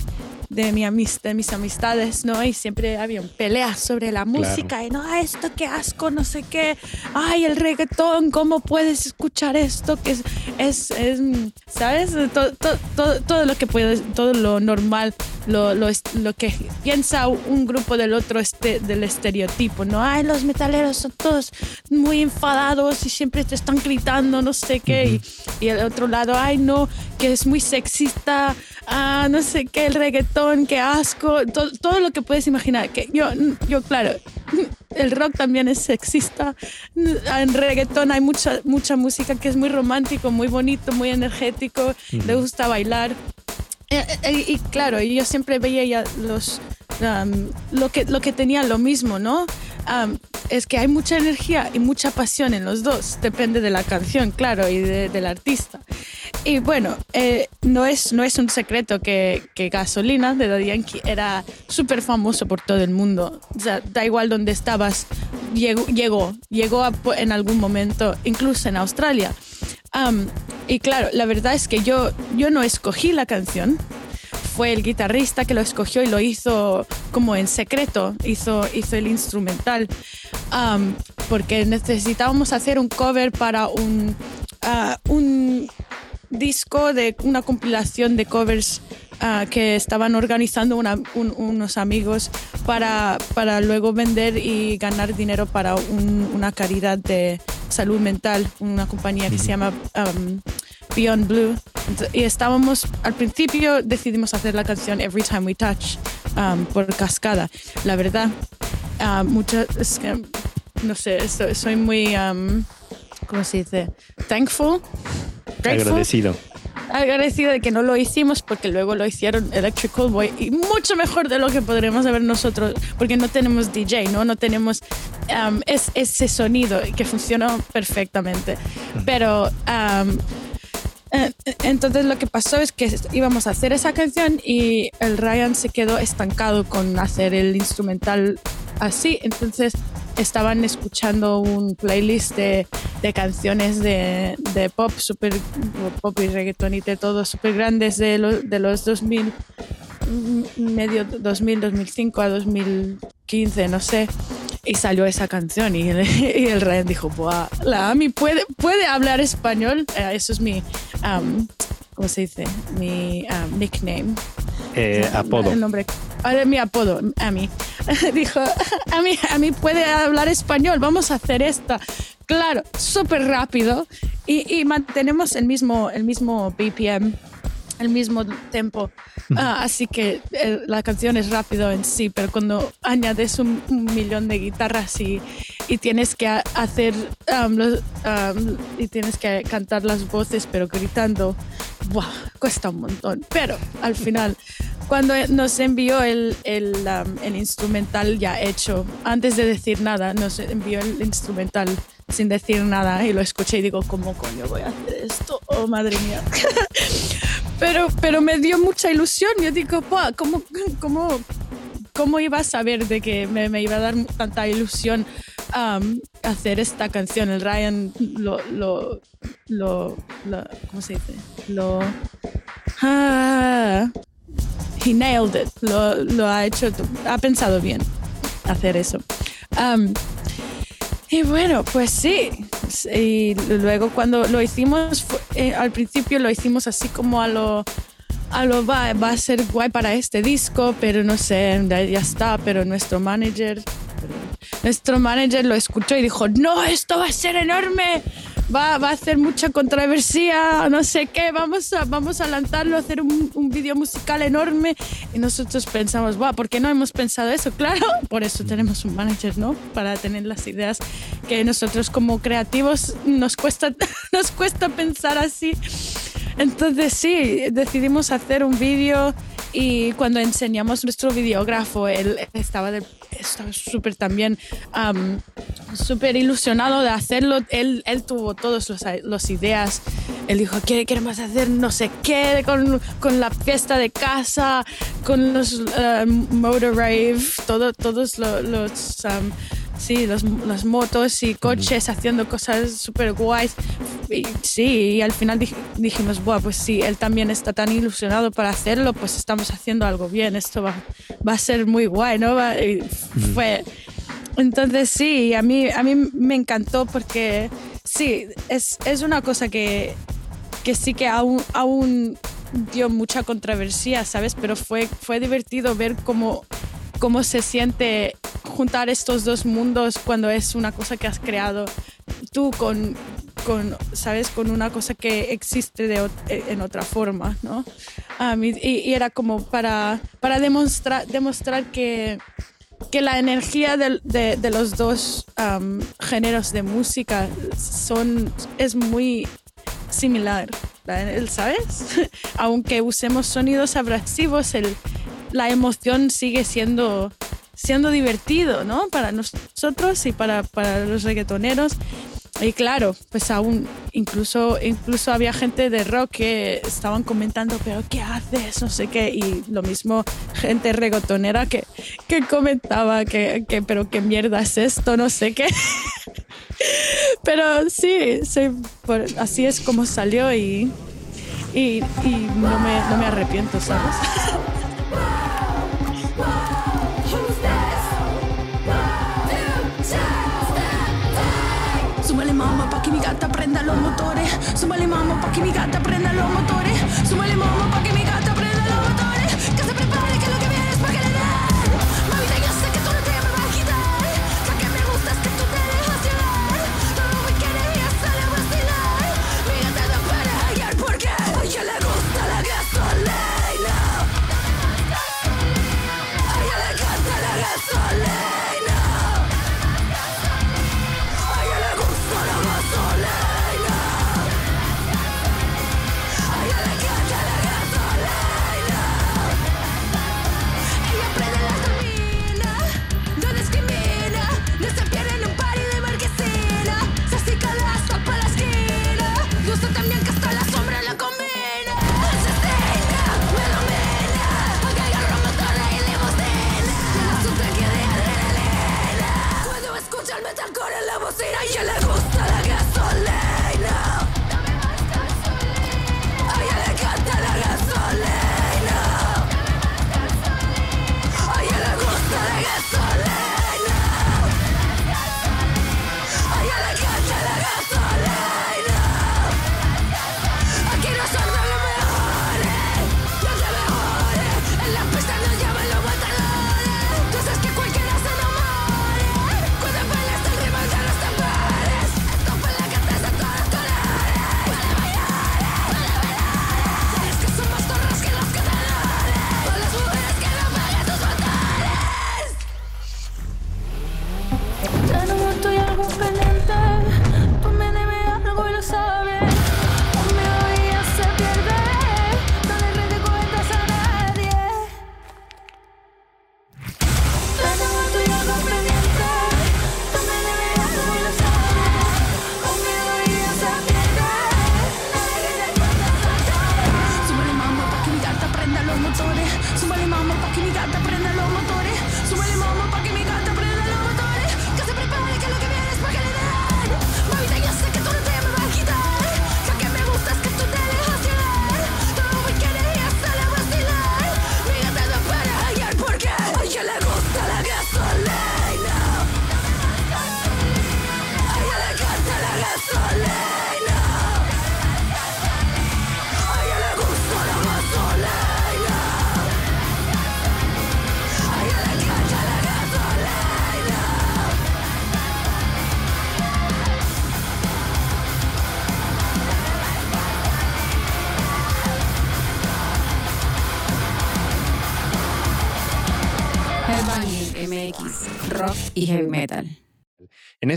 de, mi amis- de mis amistades, ¿no? Y siempre había peleas sobre la música y no, "Ah, esto qué asco, no sé qué, ay, el reggaetón, ¿cómo puedes escuchar esto? Que es, es, es, ¿sabes? Todo, todo, todo, todo lo que puedes, todo lo normal, lo, lo, lo que piensa un grupo del otro este, del estereotipo, ¿no? Ay, los metaleros son todos muy enfadados y siempre te están gritando, no sé qué, y, y el otro lado, ay, no, que es muy sexista, ah, no sé qué, el reggaetón, qué asco, todo, todo lo que puedes imaginar. Que yo, yo, claro, el rock también es sexista. En reggaetón hay mucha, mucha música que es muy romántico, muy bonito, muy energético, le gusta bailar. Eh, eh, Y, claro, yo siempre veía los, lo, que, lo que tenían lo mismo, ¿no? Es que hay mucha energía y mucha pasión en los dos, depende de la canción, claro, y de- del artista. Y bueno, eh, no, es, no es un secreto que, que Gasolina de Daddy Yankee era súper famoso por todo el mundo. O da igual donde estabas, llegó, llegó, llegó en algún momento, incluso en Australia. Um, y claro, la verdad es que yo, yo no escogí la canción. Fue el guitarrista que lo escogió y lo hizo como en secreto, hizo, hizo el instrumental, Um, porque necesitábamos hacer un cover para un, ah, un disco de una compilación de covers ah, que estaban organizando una- un- unos amigos para, para luego vender y ganar dinero para un- una caridad de salud mental, una compañía que se llama um, Beyond Blue. Y estábamos, al principio decidimos hacer la canción Every Time We Touch um, por cascada. La verdad, ah, mucho, es que, no sé, so- soy muy, um, ¿cómo se dice? Thankful. Agradecido. agradecido de que no lo hicimos porque luego lo hicieron Electric Boy y mucho mejor de lo que podremos haber nosotros porque no tenemos DJ, no, no tenemos um, es, ese sonido que funcionó perfectamente. Pero um, entonces lo que pasó es que íbamos a hacer esa canción y el Ryan se quedó estancado con hacer el instrumental así. Entonces estaban escuchando un playlist de, canciones de, pop, super pop y reggaeton y de todo, súper grandes de, lo- de los 2000, mm, medio 2000, 2005 a 2015, no sé. Y salió esa canción y, el- y el Ryan dijo, Buah, la Ami puede, puede hablar español. Eh, eso es mi, um, ¿cómo se dice? Mi um, nickname. Eh, apodo. El nombre. Ahora mi apodo, Ami. Dijo, Ami, Ami puede hablar español, vamos a hacer esta. Claro, súper rápido y, y mantenemos el mismo, el mismo BPM, el mismo tempo. Ah, así que eh, la canción es rápido en sí, pero cuando añades un, un millón de guitarras y, y tienes que ha- hacer um, los- um, y tienes que cantar las voces, pero gritando, ¡buah! cuesta un montón. Pero al final, cuando nos envió el, el, um, el instrumental ya hecho, antes de decir nada, nos envió el instrumental sin decir nada y lo escuché y digo, ¿cómo coño voy a hacer esto? Oh, madre mía. pero, pero me dio mucha ilusión. Yo digo, "Buah, ¿cómo, cómo, cómo iba a saber de que me, iba a dar tanta ilusión hacer esta canción? El Ryan lo, lo, lo, lo- ¿cómo se dice? Lo... Ah, he nailed it. Lo, ha hecho, ha pensado bien hacer eso. Y bueno, pues sí. Y luego cuando lo hicimos, eh, al principio lo hicimos así como a lo, a lo va, va a ser guay para este disco, pero no sé, ya está. Pero nuestro manager, nuestro manager lo escuchó y dijo, no, esto va a ser enorme. Va, va a hacer mucha controversia, no sé qué, vamos a, vamos a lanzarlo, hacer un, un vídeo musical enorme. Y nosotros pensamos, "Buah, ¿por qué no hemos pensado eso? Claro, por eso tenemos un manager, ¿no? Para tener las ideas que nosotros como creativos nos cuesta, nos cuesta pensar así. Entonces sí, decidimos hacer un vídeo y cuando enseñamos nuestro videógrafo, él estaba súper también am, súper ilusionado de hacerlo. Él, él tuvo todas las ideas. Él dijo, ¿qué queremos hacer? No sé qué, con, con la fiesta de casa, con los eh, motor rave, todo, todos lo- los... am, Sí, los, las motos y coches haciendo cosas súper guays. Y, sí, y al final dij- dijimos, Buah, pues sí, él también está tan ilusionado para hacerlo, pues estamos haciendo algo bien, esto va, va a ser muy guay, ¿no? Va- y fue... Entonces sí, a mí, a mí me encantó porque sí, es, es una cosa que, que sí que aún, aún dio mucha controversia, ¿sabes? Pero fue, fue divertido ver cómo, cómo se siente juntar estos dos mundos cuando es una cosa que has creado tú con, con ¿sabes? Con una cosa que existe de, ot- en otra forma, ¿no? Y, era como para, para demostrar, demostrar que, que la energía de, de los dos géneros de música son, es muy similar, ¿el- ¿sabes? Aunque usemos sonidos abrasivos, el, la emoción sigue siendo, siendo divertido, ¿no? Para nosotros y para, para los reggaetoneros. Y claro, pues aún incluso, incluso había gente de rock que estaban comentando, pero ¿qué haces? No sé qué. Y lo mismo gente reggaetonera que, que comentaba que, que, pero qué mierda es esto, no sé qué. pero sí, así es como salió y, y, y no, me, no me arrepiento, ¿sabes? Súmale mamá pa' que mi gata prenda los motores. Súmale mamá pa' que mi gata prenda los motores. Súmale mamá pa' que mi gata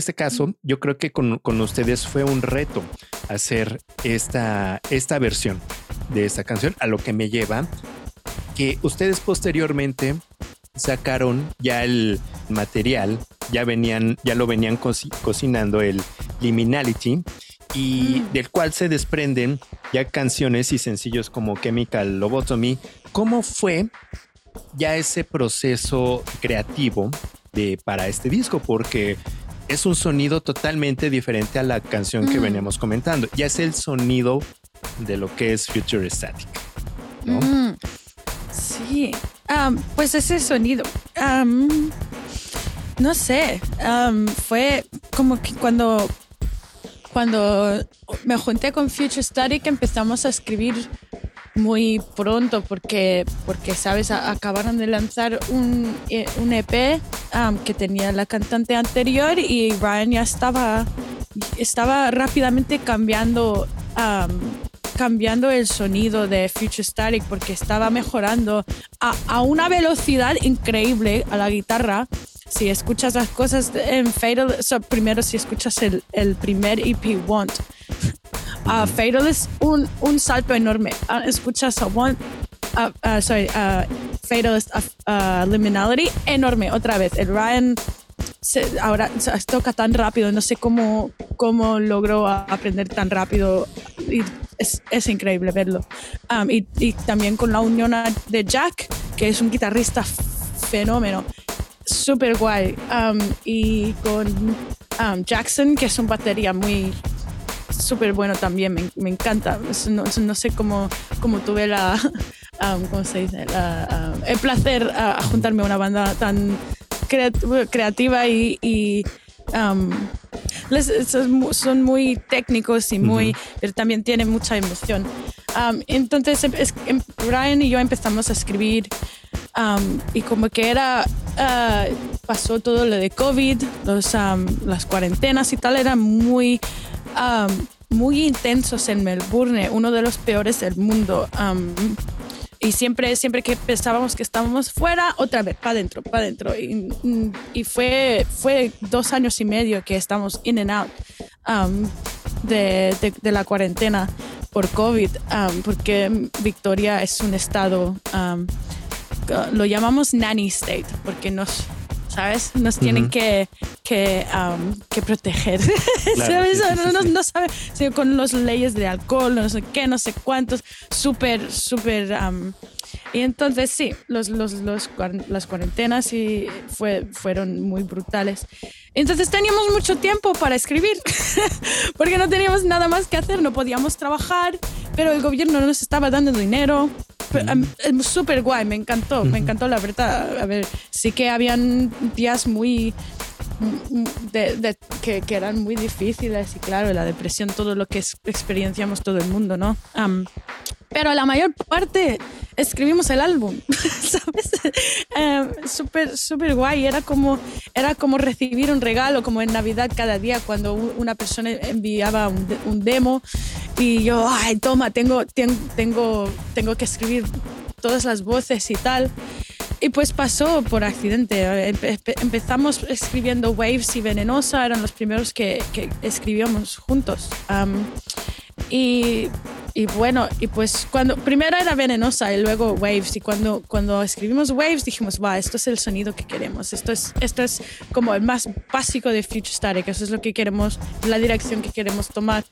este caso, yo creo que con, con ustedes fue un reto hacer esta, esta versión de esta canción, a lo que me lleva que ustedes posteriormente sacaron ya el material, ya venían, ya lo venían coci- cocinando el Liminality y del cual se desprenden ya canciones y sencillos como Chemical Lobotomy. ¿Cómo fue ya ese proceso creativo de, para este disco? Porque es un sonido totalmente diferente a la canción que Mm. veníamos comentando. Ya es el sonido de lo que es Future Static. ¿no? Mm, sí, pues ese sonido. no sé, fue como que cuando, cuando me junté con Future Static empezamos a escribir muy pronto porque, porque sabes, acabaron de lanzar un, eh, un EP am, que tenía la cantante anterior y Ryan ya estaba, estaba rápidamente cambiando am, cambiando el sonido de Future Static porque estaba mejorando a, a una velocidad increíble a la guitarra. Si escuchas las cosas en Fatal, primero si escuchas el, el primer EP Want, uh, Fatal es un, un salto enorme. Ah, escuchas a Want, uh, uh, sorry, Fatalist, uh, uh, Liminality, enorme otra vez. El Ryan se- ahora se- toca tan rápido, no sé cómo, cómo logró aprender tan rápido. Y es, es increíble verlo. Um, y, y también con la unión de Jack, que es un guitarrista fenómeno, súper guay. Um, y con um, Jackson, que es un batería muy súper bueno también, me, me encanta. No, no sé cómo, cómo tuve la, um, ¿cómo se dice? La, el placer a, a juntarme a una banda tan creat- creativa y, y, um, les- son mu- son muy técnicos y muy, pero también tienen mucha emoción. Um, entonces, em- es- em- Brian y yo empezamos a escribir um, y como que era, ah, pasó todo lo de COVID, los, las cuarentenas y tal, eran muy, muy intensos en Melbourne, uno de los peores del mundo. um, y siempre, siempre que pensábamos que estábamos fuera, otra vez, para adentro, para adentro. Y, y fue, fue dos años y medio que estamos in and out um, de, de- de la cuarentena por COVID, um, porque Victoria es un estado, um, lo llamamos nanny state, porque nos, ¿sabes? Nos tienen que, que, um, que proteger. Claro, ¿Sabes? sí, sí, no, sí, no- sabe, con las leyes de alcohol, no sé qué, no sé cuántos, súper, súper... um, y entonces sí, los, los, los las cuarentenas y fue, fueron muy brutales. Entonces teníamos mucho tiempo para escribir, porque no teníamos nada más que hacer, no podíamos trabajar, pero el gobierno no nos estaba dando dinero. Es súper guay, me encantó, me encantó la verdad. A ver, sí que habían días muy de, de- que, que eran muy difíciles y claro, la depresión, todo lo que experienciamos todo el mundo, ¿no? Am, pero la mayor parte escribimos el álbum, ¿sabes? Em, Súper, súper guay. Era como, era como recibir un regalo, como en Navidad cada día, cuando una persona enviaba un, un demo y yo, ay, toma, tengo, ten- tengo, tengo que escribir todas las voces y tal. Y pues pasó por accidente. Empe- empe- empezamos escribiendo Waves y Venenosa, eran los primeros que, que escribíamos juntos. Y, y bueno, y pues cuando primero era Venenosa y luego Waves. Y cuando, cuando escribimos Waves dijimos, va, esto es el sonido que queremos. Esto es, esto es como el más básico de Future Static. Eso es lo que queremos, la dirección que queremos tomar.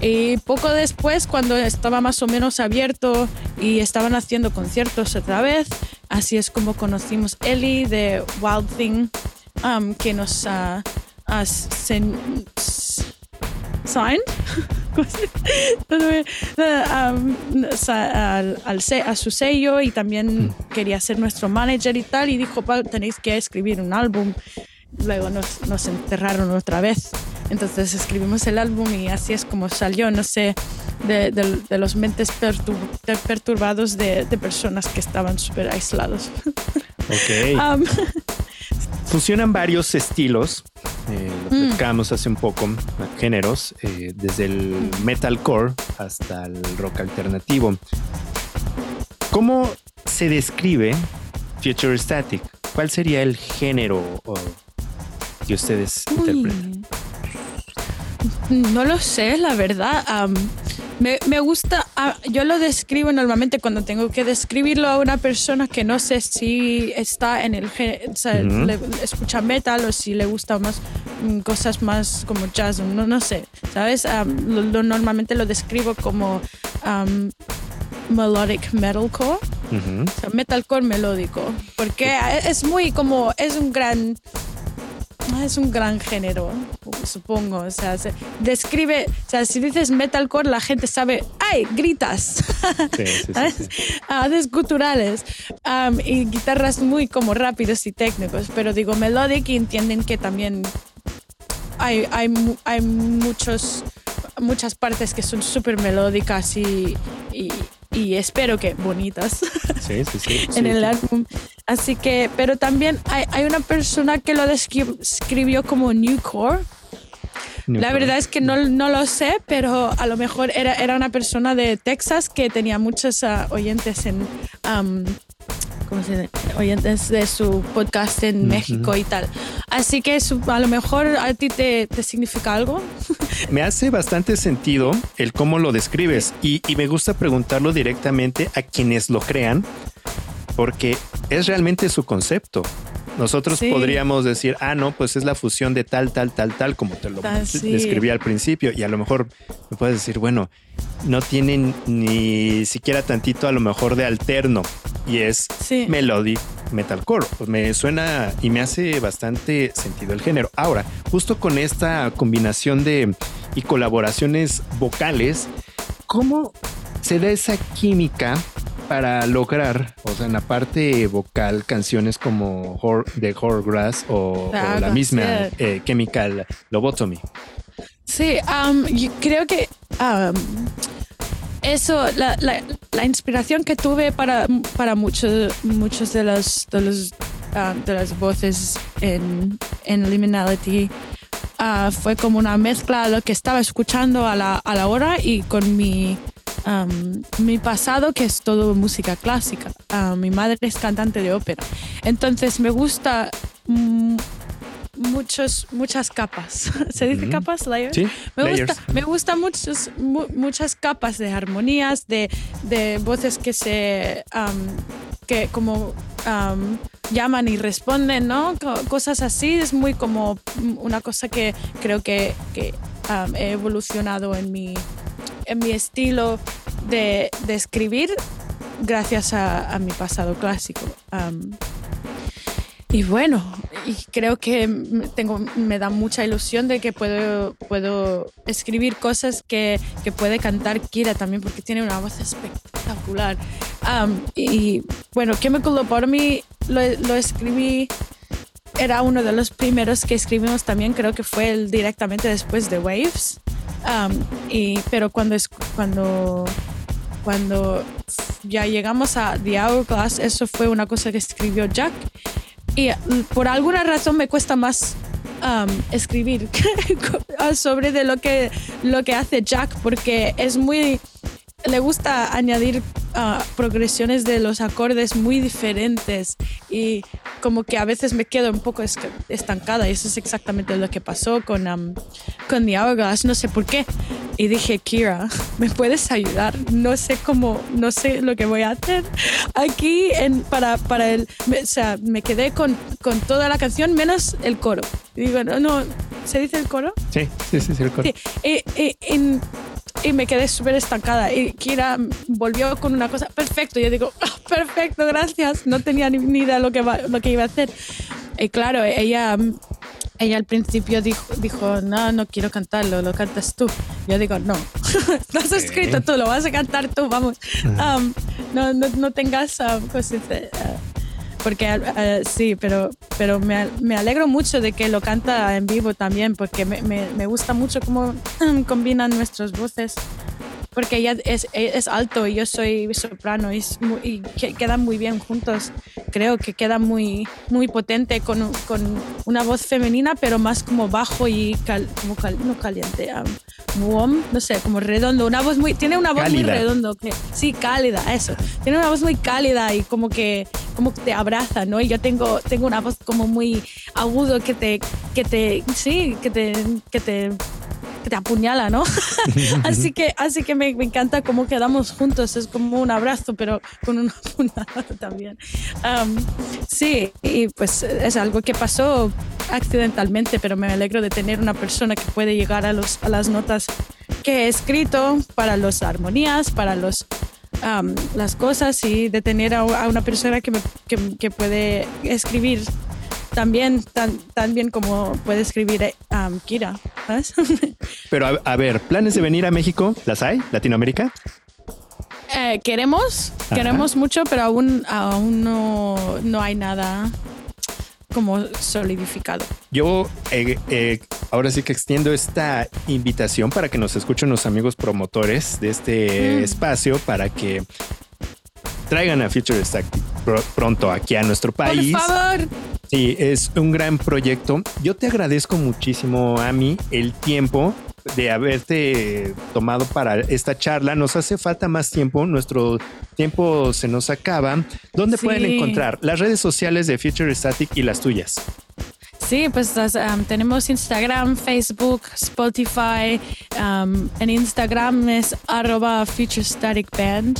Y poco después, cuando estaba más o menos abierto y estaban haciendo conciertos otra vez, así es como conocimos Ellie de Wild Thing, um, que nos sen- s- signed al, al a su sello y también quería ser nuestro manager y tal y dijo "Pa, tenéis que escribir un álbum luego nos, nos enterraron otra vez. Entonces escribimos el álbum y así es como salió no sé de, de- de los mentes pertur- per- perturbados de, de personas que estaban súper aislados. Ok. Um, Fusionan varios estilos. eh, lo Mm. platicábamos hace un poco, géneros, eh, desde el metalcore hasta el rock alternativo. ¿Cómo se describe Future Static? ¿Cuál sería el género o, que ustedes interpretan? No lo sé, la verdad. Me, me gusta, ah, yo lo describo normalmente cuando tengo que describirlo a una persona que no sé si está en el o sea, le- escucha metal o si le gusta más mm, cosas más como jazz, no, no sé, ¿sabes? Am, lo, lo- normalmente lo describo como am, melodic metalcore. O sea, metalcore melódico, porque es muy como, es un gran, es un gran género, supongo. O sea, se describe, o sea, si dices metalcore, la gente sabe, ¡ay! Gritas. Sí, sí, sí. Haces guturales am, y guitarras muy como rápidos y técnicos, pero digo melodic y entienden que también hay, hay, hay muchos, muchas partes que son súper melódicas y, y, y espero que bonitas Sí, sí, sí. en el álbum. Así que, pero también hay, hay una persona que lo descri- describió como newcore. La Newcore. verdad es que no, no lo sé, pero a lo mejor era, era una persona de Texas que tenía muchos ah, oyentes en... ¿Cómo se dice? Oyentes de su podcast en Ujú. México y tal. Así que a lo mejor a ti te, te significa algo. Me hace bastante sentido el cómo lo describes y, y me gusta preguntarlo directamente a quienes lo crean porque es realmente su concepto. Nosotros Sí. podríamos decir, ah, no, pues es la fusión de tal, tal, tal, tal, como te lo Ah, sí. describí al principio. Y a lo mejor me puedes decir, bueno, no tienen ni siquiera tantito a lo mejor de alterno y es melody metalcore. Pues me suena y me hace bastante sentido el género. Ahora, justo con esta combinación de y colaboraciones vocales, ¿cómo se da esa química para lograr, o sea, en la parte vocal, canciones como Hor- de Horrorgrass o, o Ah, la misma eh, Chemical Lobotomy? Sí, am, yo creo que eso, la, la- la inspiración que tuve para, para muchos, muchos de los, de los de las voces en, en Liminality ah, fue como una mezcla de lo que estaba escuchando a la, a la hora y con mi, mi pasado, que es todo música clásica. Mi madre es cantante de ópera. Entonces me gusta mm, muchos, muchas capas. ¿Se dice Ujú. capas? Layers. Sí, me layers. gusta, me gusta muchos, mu- muchas capas de armonías, de, de voces que se que como am, llaman y responden, ¿no? Co- Cosas así es muy como mm, una cosa que creo que, he evolucionado en mi, en mi estilo de, escribir gracias a, mi pasado clásico. Y bueno, y creo que tengo, me da mucha ilusión de que puedo, puedo escribir cosas que, que puede cantar Kira también, porque tiene una voz espectacular. Y bueno, Chemical Lobotomy lo, lo escribí, era uno de los primeros que escribimos también, creo que fue directamente después de Waves. Am, y, pero cuando, es, cuando, cuando ya llegamos a The Hourglass, eso fue una cosa que escribió Jack. Y mm, por alguna razón me cuesta más um, escribir sobre de lo que, lo que hace Jack porque es muy... Le gusta añadir ah, progresiones de los acordes muy diferentes y como que a veces me quedo un poco estancada y eso es exactamente lo que pasó con, um, con The Hourglass, no sé por qué. Y dije, Kira, ¿me puedes ayudar? No sé cómo, no sé lo que voy a hacer aquí en, para, para el... me- o sea, me quedé con, con toda la canción menos el coro. Y digo, no, no, ¿se dice el coro? Sí, sí, sí, sí, el coro. Sí, y me quedé súper estancada. Y Kira volvió con una cosa, perfecto. Yo digo, "Ah, perfecto, gracias. No tenía ni, idea lo que, va- lo que iba a hacer. Y claro, ella, ella al principio dijo, dijo, no, no quiero cantarlo, lo cantas tú. Yo digo, no, lo has escrito tú, lo vas a cantar tú, vamos. Um, no, no, no tengas, um, ¿cómo se dice? Uh, porque uh, sí, pero, pero me, me alegro mucho de que lo canta en vivo también, porque me, me, me gusta mucho cómo combinan nuestras voces. Porque ella es, es alto y yo soy soprano y, muy- y que- quedan muy bien juntos. Creo que queda muy, muy potente con, con una voz femenina, pero más como bajo y cal- como cal- no caliente, um, warm, no sé, como redondo. Una voz muy, tiene una voz Cálida. muy redondo. Que, sí, cálida, eso. Tiene una voz muy cálida y como que, como que te abraza, ¿no? Y yo tengo, tengo una voz como muy agudo que te, que te, sí, que te, que te te apuñala, ¿no? así que, así que me, me encanta cómo quedamos juntos, es como un abrazo, pero con una apuñalada también. Um, sí, y pues es algo que pasó accidentalmente, pero me alegro de tener una persona que puede llegar a, los, a las notas que he escrito para las armonías, para los um, las cosas y de tener a, a una persona que, me, que, que puede escribir también tan, tan bien como puede escribir eh, um, Kira, ¿sabes? Pero a, a ver, ¿planes de venir a México? ¿Las hay? ¿Latinoamérica? Eh, queremos, Ajá. queremos mucho, pero aún, aún no, no hay nada como solidificado. Yo eh, eh, ahora sí que extiendo esta invitación para que nos escuchen los amigos promotores de este Mm. espacio para que traigan a Future Stack pr- pronto aquí a nuestro país. Por favor. Sí, es un gran proyecto. Yo te agradezco muchísimo, Ami, el tiempo de haberte tomado para esta charla. Nos hace falta más tiempo. Nuestro tiempo se nos acaba. ¿Dónde Sí. pueden encontrar las redes sociales de Future Static y las tuyas? Sí, pues um, tenemos Instagram, Facebook, Spotify. um, en Instagram es arroba Future Static Band.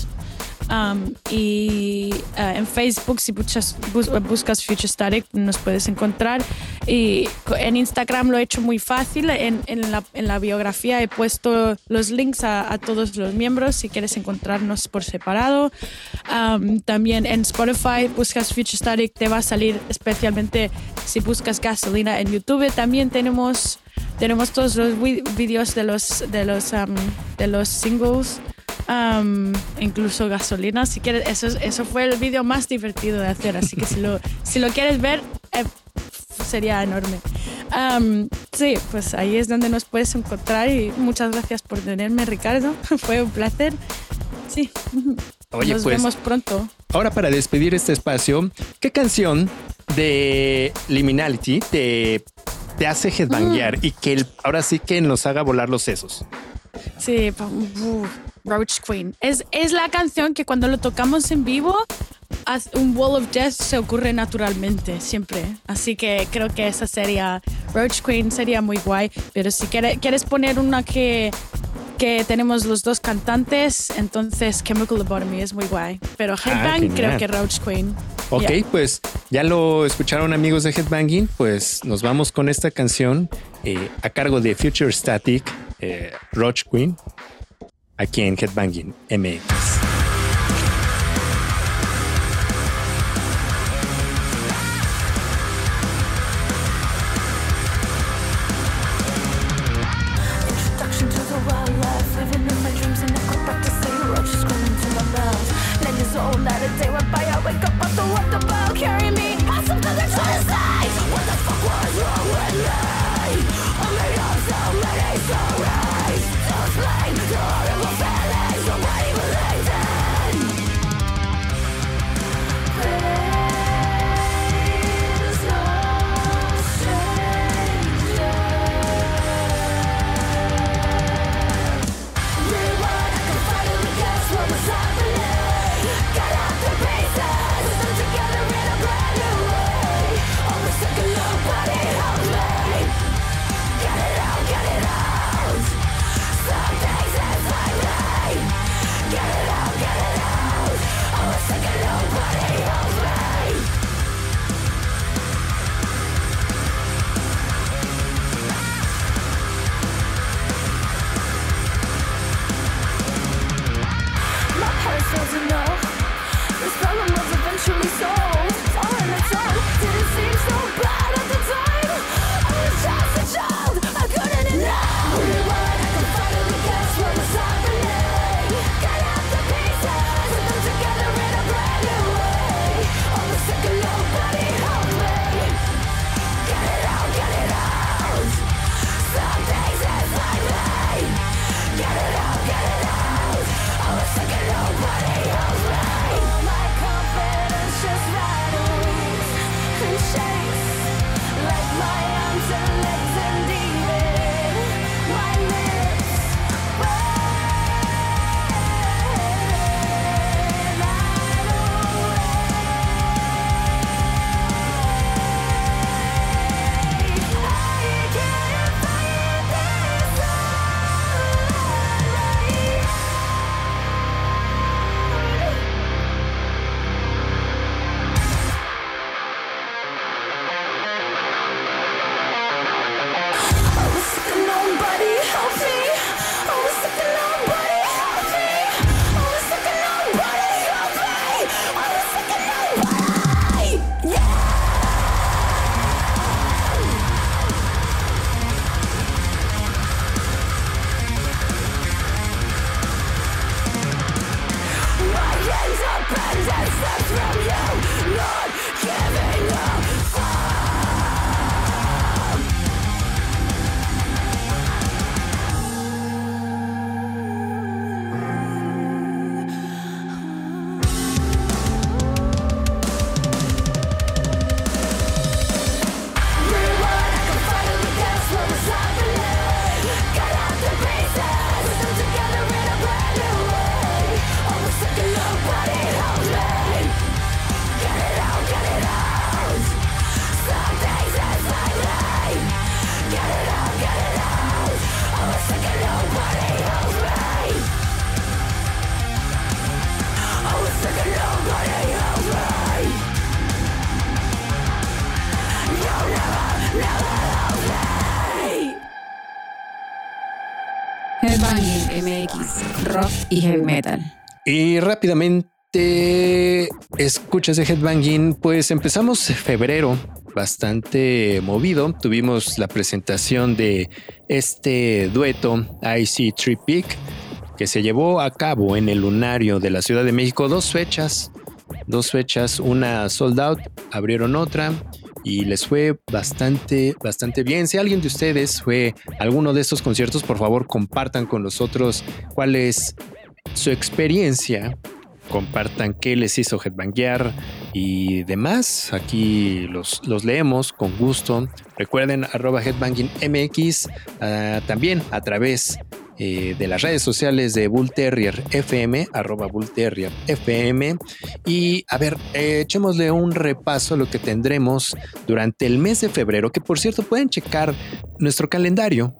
Um, y uh, en Facebook, si buscas, bus- buscas Future Static, nos puedes encontrar. Y en Instagram lo he hecho muy fácil. En, en la, en la biografía he puesto los links a, todos los miembros si quieres encontrarnos por separado. También en Spotify buscas Future Static, te va a salir especialmente si buscas gasolina en YouTube. También tenemos, tenemos todos los videos de los, de los, de los singles. Um, incluso gasolina, si quieres, eso, es- eso fue el video más divertido de hacer, así que si lo, si lo quieres ver, eh, sería enorme. Um, sí, pues ahí es donde nos puedes encontrar y muchas gracias por tenerme, Ricardo. Fue un placer. Sí. Oye, nos pues- vemos pronto. Ahora para despedir este espacio, ¿qué canción de Liminality te, te hace headbanguear y que el- ahora sí que nos haga volar los sesos? Sí, pa- uf, Roach Queen. Es, es la canción que cuando lo tocamos en vivo, un Wall of Death se ocurre naturalmente, siempre. Así que creo que esa sería, Roach Queen sería muy guay. Pero si quiere- quieres poner una que, que tenemos los dos cantantes, entonces Chemical Lobotomy es muy guay. Pero Headbang genial. creo que Roach Queen. Ok, Yeah. pues ya lo escucharon amigos de Headbanging, pues nos vamos con esta canción eh, a cargo de Future Static, eh, Roach Queen, aquí en Headbanging MX. Y heavy metal. Y rápidamente escuchas de Headbanging, pues empezamos febrero bastante movido. Tuvimos la presentación de este dueto IC Trippic que se llevó a cabo en el lunario de la Ciudad de México. Dos fechas, dos fechas, una sold out, abrieron otra y les fue bastante, bastante bien. Si alguien de ustedes fue a alguno de estos conciertos, por favor compartan con nosotros cuál es su experiencia. Compartan qué les hizo headbanguear y demás. Aquí los, los leemos con gusto. Recuerden arroba headbanging MX ah, también a través eh, de las redes sociales de Bull Terrier FM, arroba Bull Terrier FM. Y a ver, eh, echémosle un repaso a lo que tendremos durante el mes de febrero, que por cierto pueden checar nuestro calendario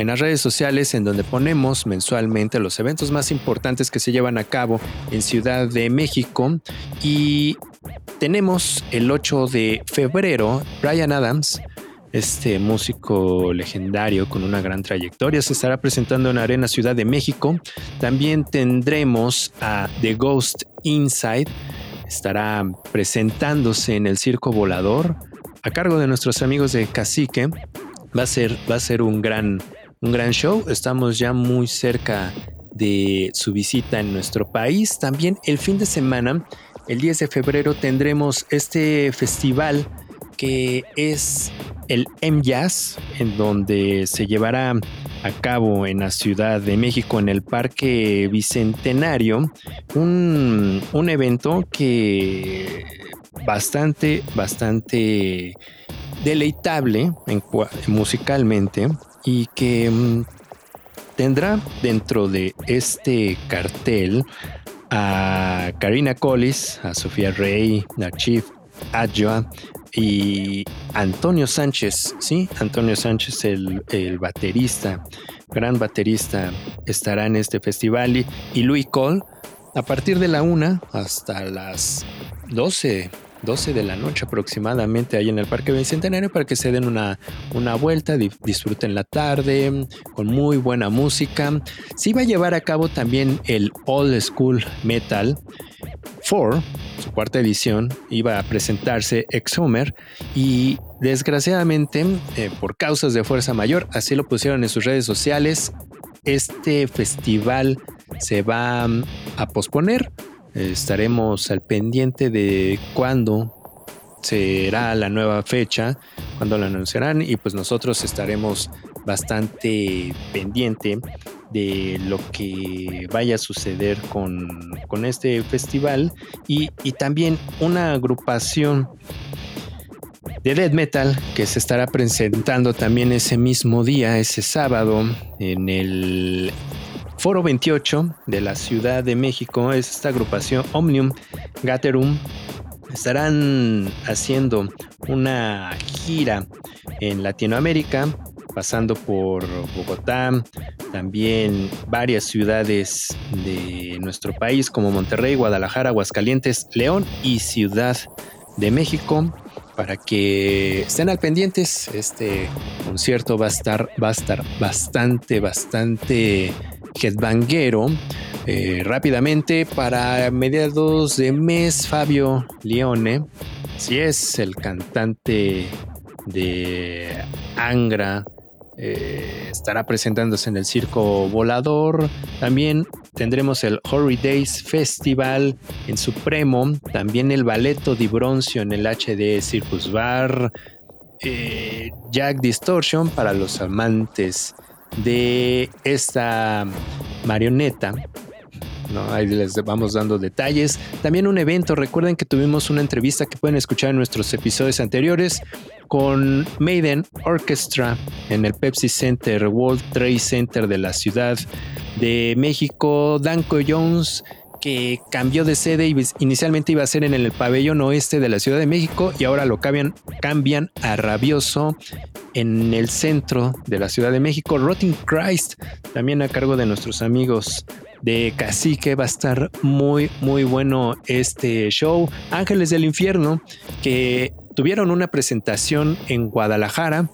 en las redes sociales en donde ponemos mensualmente los eventos más importantes que se llevan a cabo en Ciudad de México y tenemos el 8 de febrero Brian Adams este músico legendario con una gran trayectoria se estará presentando en Arena Ciudad de México. También tendremos a The Ghost Inside. Estará presentándose en el Circo Volador a cargo de nuestros amigos de Cacique. Va a ser, va a ser un gran, un gran show. Estamos ya muy cerca de su visita en nuestro país. También el fin de semana, el 10 de febrero, tendremos este festival que es el M-Jazz, en donde se llevará a cabo en la Ciudad de México, en el Parque Bicentenario, un, un evento que bastante, bastante deleitable en musicalmente y que mm, tendrá dentro de este cartel a Karina Collis, a Sofía Rey, a Chief Adjoa y Antonio Sánchez, sí, Antonio Sánchez, el, el baterista, gran baterista, estará en este festival y, y Louis Cole a partir de la una hasta las 12 12 de la noche aproximadamente ahí en el Parque Bicentenario para que se den una, una vuelta, di- disfruten la tarde con muy buena música. Se iba a llevar a cabo también el Old School Metal 4, su cuarta edición, iba a presentarse Exhumer y desgraciadamente eh, por causas de fuerza mayor, así lo pusieron en sus redes sociales, este festival se va mm, a posponer. Estaremos al pendiente de cuándo será la nueva fecha, cuándo la anunciarán y pues nosotros estaremos bastante pendiente de lo que vaya a suceder con, con este festival. Y, y también una agrupación de death metal que se estará presentando también ese mismo día, ese sábado, en el Foro 28 de la Ciudad de México. Es esta agrupación Omnium Gatherum. Estarán haciendo una gira en Latinoamérica, pasando por Bogotá, también varias ciudades de nuestro país como Monterrey, Guadalajara, Aguascalientes, León y Ciudad de México para que estén al pendientes. Este concierto va a estar, va a estar bastante, bastante headbanguero. Eh, rápidamente, para mediados de mes, Fabio Leone, si es el cantante de Angra, eh, estará presentándose en el Circo Volador. También tendremos el Horror Days Festival en Supremo. También el Balletto di Bronzio en el HD Circus Bar. eh, Jack Distortion para los amantes de esta marioneta. ¿no? Ahí les vamos dando detalles. También un evento, recuerden que tuvimos una entrevista que pueden escuchar en nuestros episodios anteriores con Maiden Orchestra en el Pepsi Center, World Trade Center de la Ciudad de México. Danko Jones que cambió de sede y inicialmente iba a ser en el pabellón oeste de la Ciudad de México y ahora lo cambian, cambian a Rabioso en el centro de la Ciudad de México. Rotting Christ, también a cargo de nuestros amigos de Cacique, va a estar muy, muy bueno este show. Ángeles del Infierno, que tuvieron una presentación en Guadalajara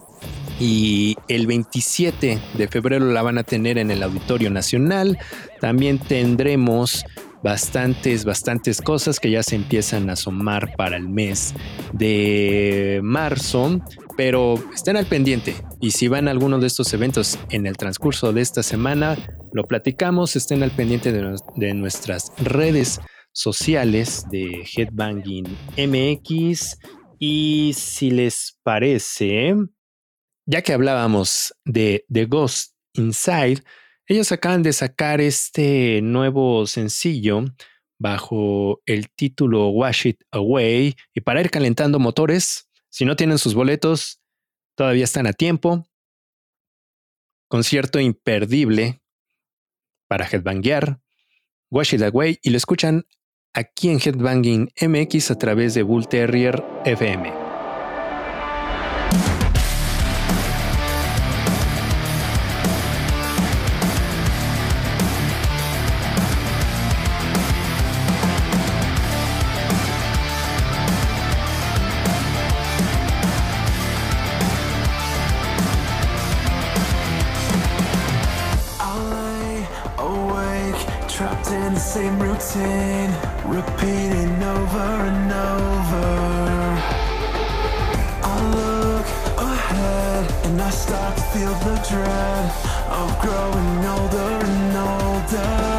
y el 27 de febrero la van a tener en el Auditorio Nacional. También tendremos bastantes, bastantes cosas que ya se empiezan a asomar para el mes de marzo, pero estén al pendiente. Y si van a alguno de estos eventos en el transcurso de esta semana, lo platicamos, estén al pendiente de, de nuestras redes sociales de Headbanging MX y si les parece, ya que hablábamos de The Ghost Inside, ellos acaban de sacar este nuevo sencillo bajo el título Wash It Away y para ir calentando motores, si no tienen sus boletos, todavía están a tiempo. Concierto imperdible para headbanguear, Wash It Away y lo escuchan aquí en Headbanging MX a través de Bull Terrier FM. Routine, repeating over and over. I look ahead and I start to feel the dread of growing older and older.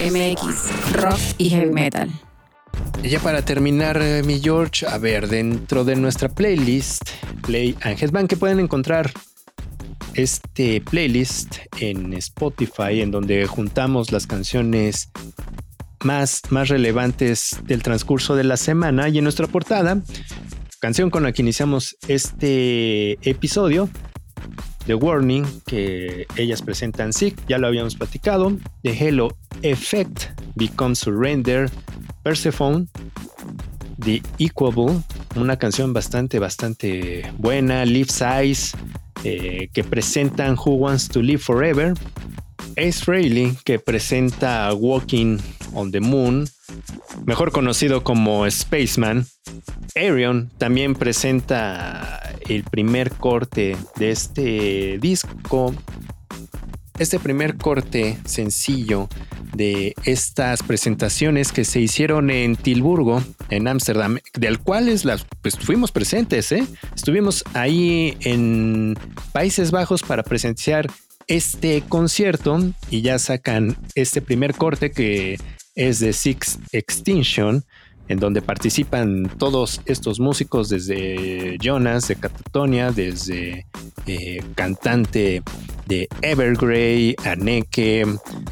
MX, rock y heavy metal. Y ya para terminar, eh, mi George, a ver, dentro de nuestra playlist, Play and Headbang, que pueden encontrar este playlist en Spotify, en donde juntamos las canciones más, más relevantes del transcurso de la semana. Y en nuestra portada, canción con la que iniciamos este episodio, The Warning, que ellas presentan Sick, ya lo habíamos platicado, The Hello Effect, Become Surrender, Persephone, The Equable, una canción bastante, bastante buena, Live Size, eh, que presentan Who Wants to Live Forever, Ace Frehley, que presenta Walking on the Moon, mejor conocido como Spaceman. Arion también presenta el primer corte de este disco. Este primer corte sencillo de estas presentaciones que se hicieron en Tilburgo, en Ámsterdam, del cuales las, pues, fuimos presentes. ¿eh? Estuvimos ahí en Países Bajos para presenciar este concierto y ya sacan este primer corte que es de Six Extinction, en donde participan todos estos músicos desde Jonas de Catatonia, desde eh, cantante de Evergrey, Aneke,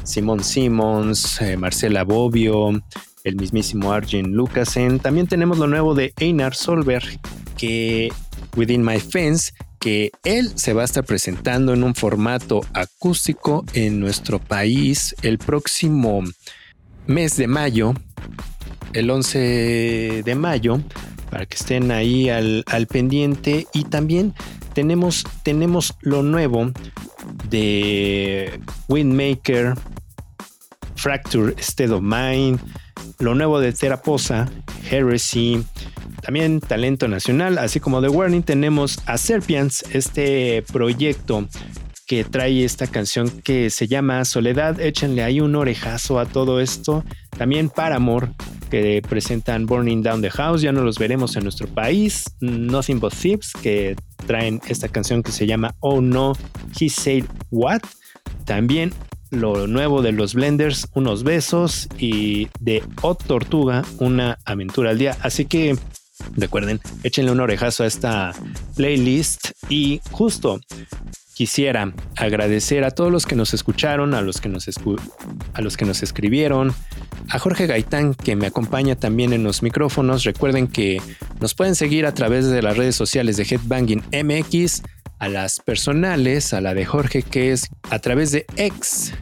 Simon Simmons, eh, Marcela Bobbio, el mismísimo Arjen Lucasen. También tenemos lo nuevo de Einar Solberg, que Within My Fence, que él se va a estar presentando en un formato acústico en nuestro país el próximo mes de mayo, el 11 de mayo, para que estén ahí al, pendiente. Y también tenemos, tenemos lo nuevo de Windmaker, Fracture State of Mind, lo nuevo de Teraposa, Heresy, también talento nacional, así como The Warning, tenemos a Serpians, este proyecto que trae esta canción que se llama Soledad. Échenle ahí un orejazo a todo esto. También Paramore, que presentan Burning Down the House. Ya no los veremos en nuestro país. Nothing But Thieves, que traen esta canción que se llama Oh No, He Said What. También lo nuevo de los Blenders, unos besos. Y de Hot Tortuga, una aventura al día. Así que recuerden, échenle un orejazo a esta playlist. Y justo quisiera agradecer a todos los que nos escucharon, a los que nos, escu- a los que nos escribieron, a Jorge Gaitán que me acompaña también en los micrófonos. Recuerden que nos pueden seguir a través de las redes sociales de Headbanging MX, a las personales, a la de Jorge que es a través de X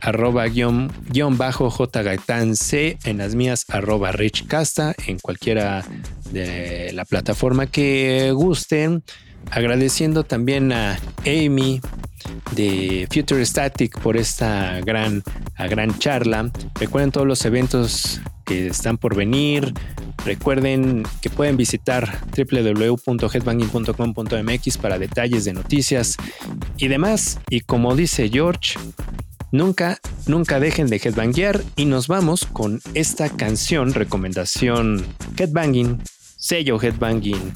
arroba guion, guion bajo J Gaitán C, en las mías arroba Rich Casta, en cualquiera de la plataforma que gusten. Agradeciendo también a Amy de Future Static por esta gran, gran charla. Recuerden todos los eventos que están por venir. Recuerden que pueden visitar www.headbanging.com.mx para detalles de noticias y demás. Y como dice George, Nunca, nunca dejen de headbanguear y nos vamos con esta canción, recomendación Headbanging, sello Headbanging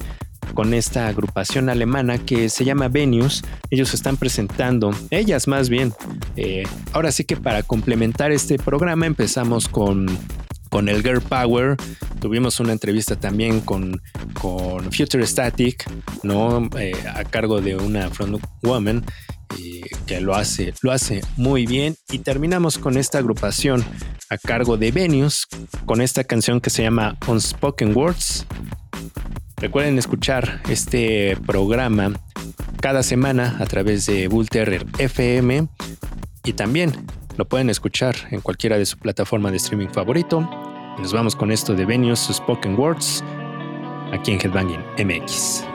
con esta agrupación alemana que se llama Venus. Ellos están presentando, ellas más bien. Eh, ahora sí que para complementar este programa empezamos con con el Girl Power. Tuvimos una entrevista también con, con Future Static, ¿no? Eh, a cargo de una front woman eh, que lo hace, lo hace muy bien. Y terminamos con esta agrupación a cargo de Venus, con esta canción que se llama Unspoken Words. Recuerden escuchar este programa cada semana a través de Bullterrier FM y también lo pueden escuchar en cualquiera de su plataforma de streaming favorito. Nos vamos con esto de Venues Spoken Words aquí en Headbanging MX.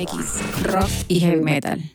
MX, rock y heavy metal.